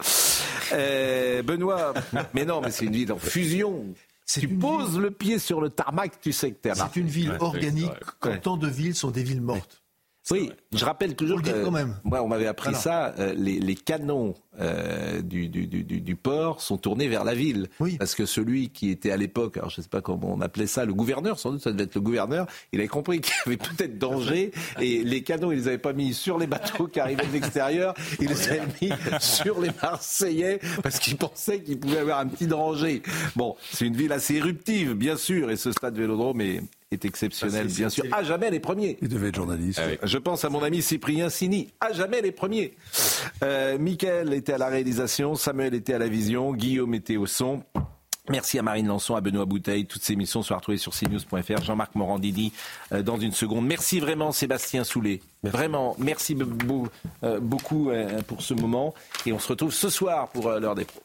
Euh, Benoît, mais non, mais c'est une ville en fusion. Tu poses le pied sur le tarmac, tu sais que t'es C'est une ville organique, quand tant de villes sont des villes mortes. Oui, je rappelle toujours que quand même. moi on m'avait appris ça. Euh, les, les, canons euh, du, du, du, du, port sont tournés vers la ville, oui. parce que celui qui était à l'époque, alors je sais pas comment on appelait ça, le gouverneur, sans doute ça devait être le gouverneur, il avait compris qu'il y avait peut-être danger et les canons ils les avaient pas mis sur les bateaux qui arrivaient de l'extérieur, ils les avaient mis sur les Marseillais parce qu'ils pensaient qu'il pouvait y avoir un petit danger. Bon, c'est une ville assez éruptive bien sûr et ce stade Vélodrome est est exceptionnel, bien sûr. À jamais les premiers. Il devait être journaliste. Ah Je pense à mon ami Cyprien Sini. À jamais les premiers. Euh, Michael était à la réalisation, Samuel était à la vision, Guillaume était au son. Merci à Marine Lançon, à Benoît Bouteille. Toutes ces émissions sont retrouvées sur cnews.fr. Jean-Marc Morandini euh, dans une seconde. Merci vraiment Sébastien Soulet. Vraiment, merci euh, beaucoup euh, pour ce moment. Et on se retrouve ce soir pour l'heure des pros.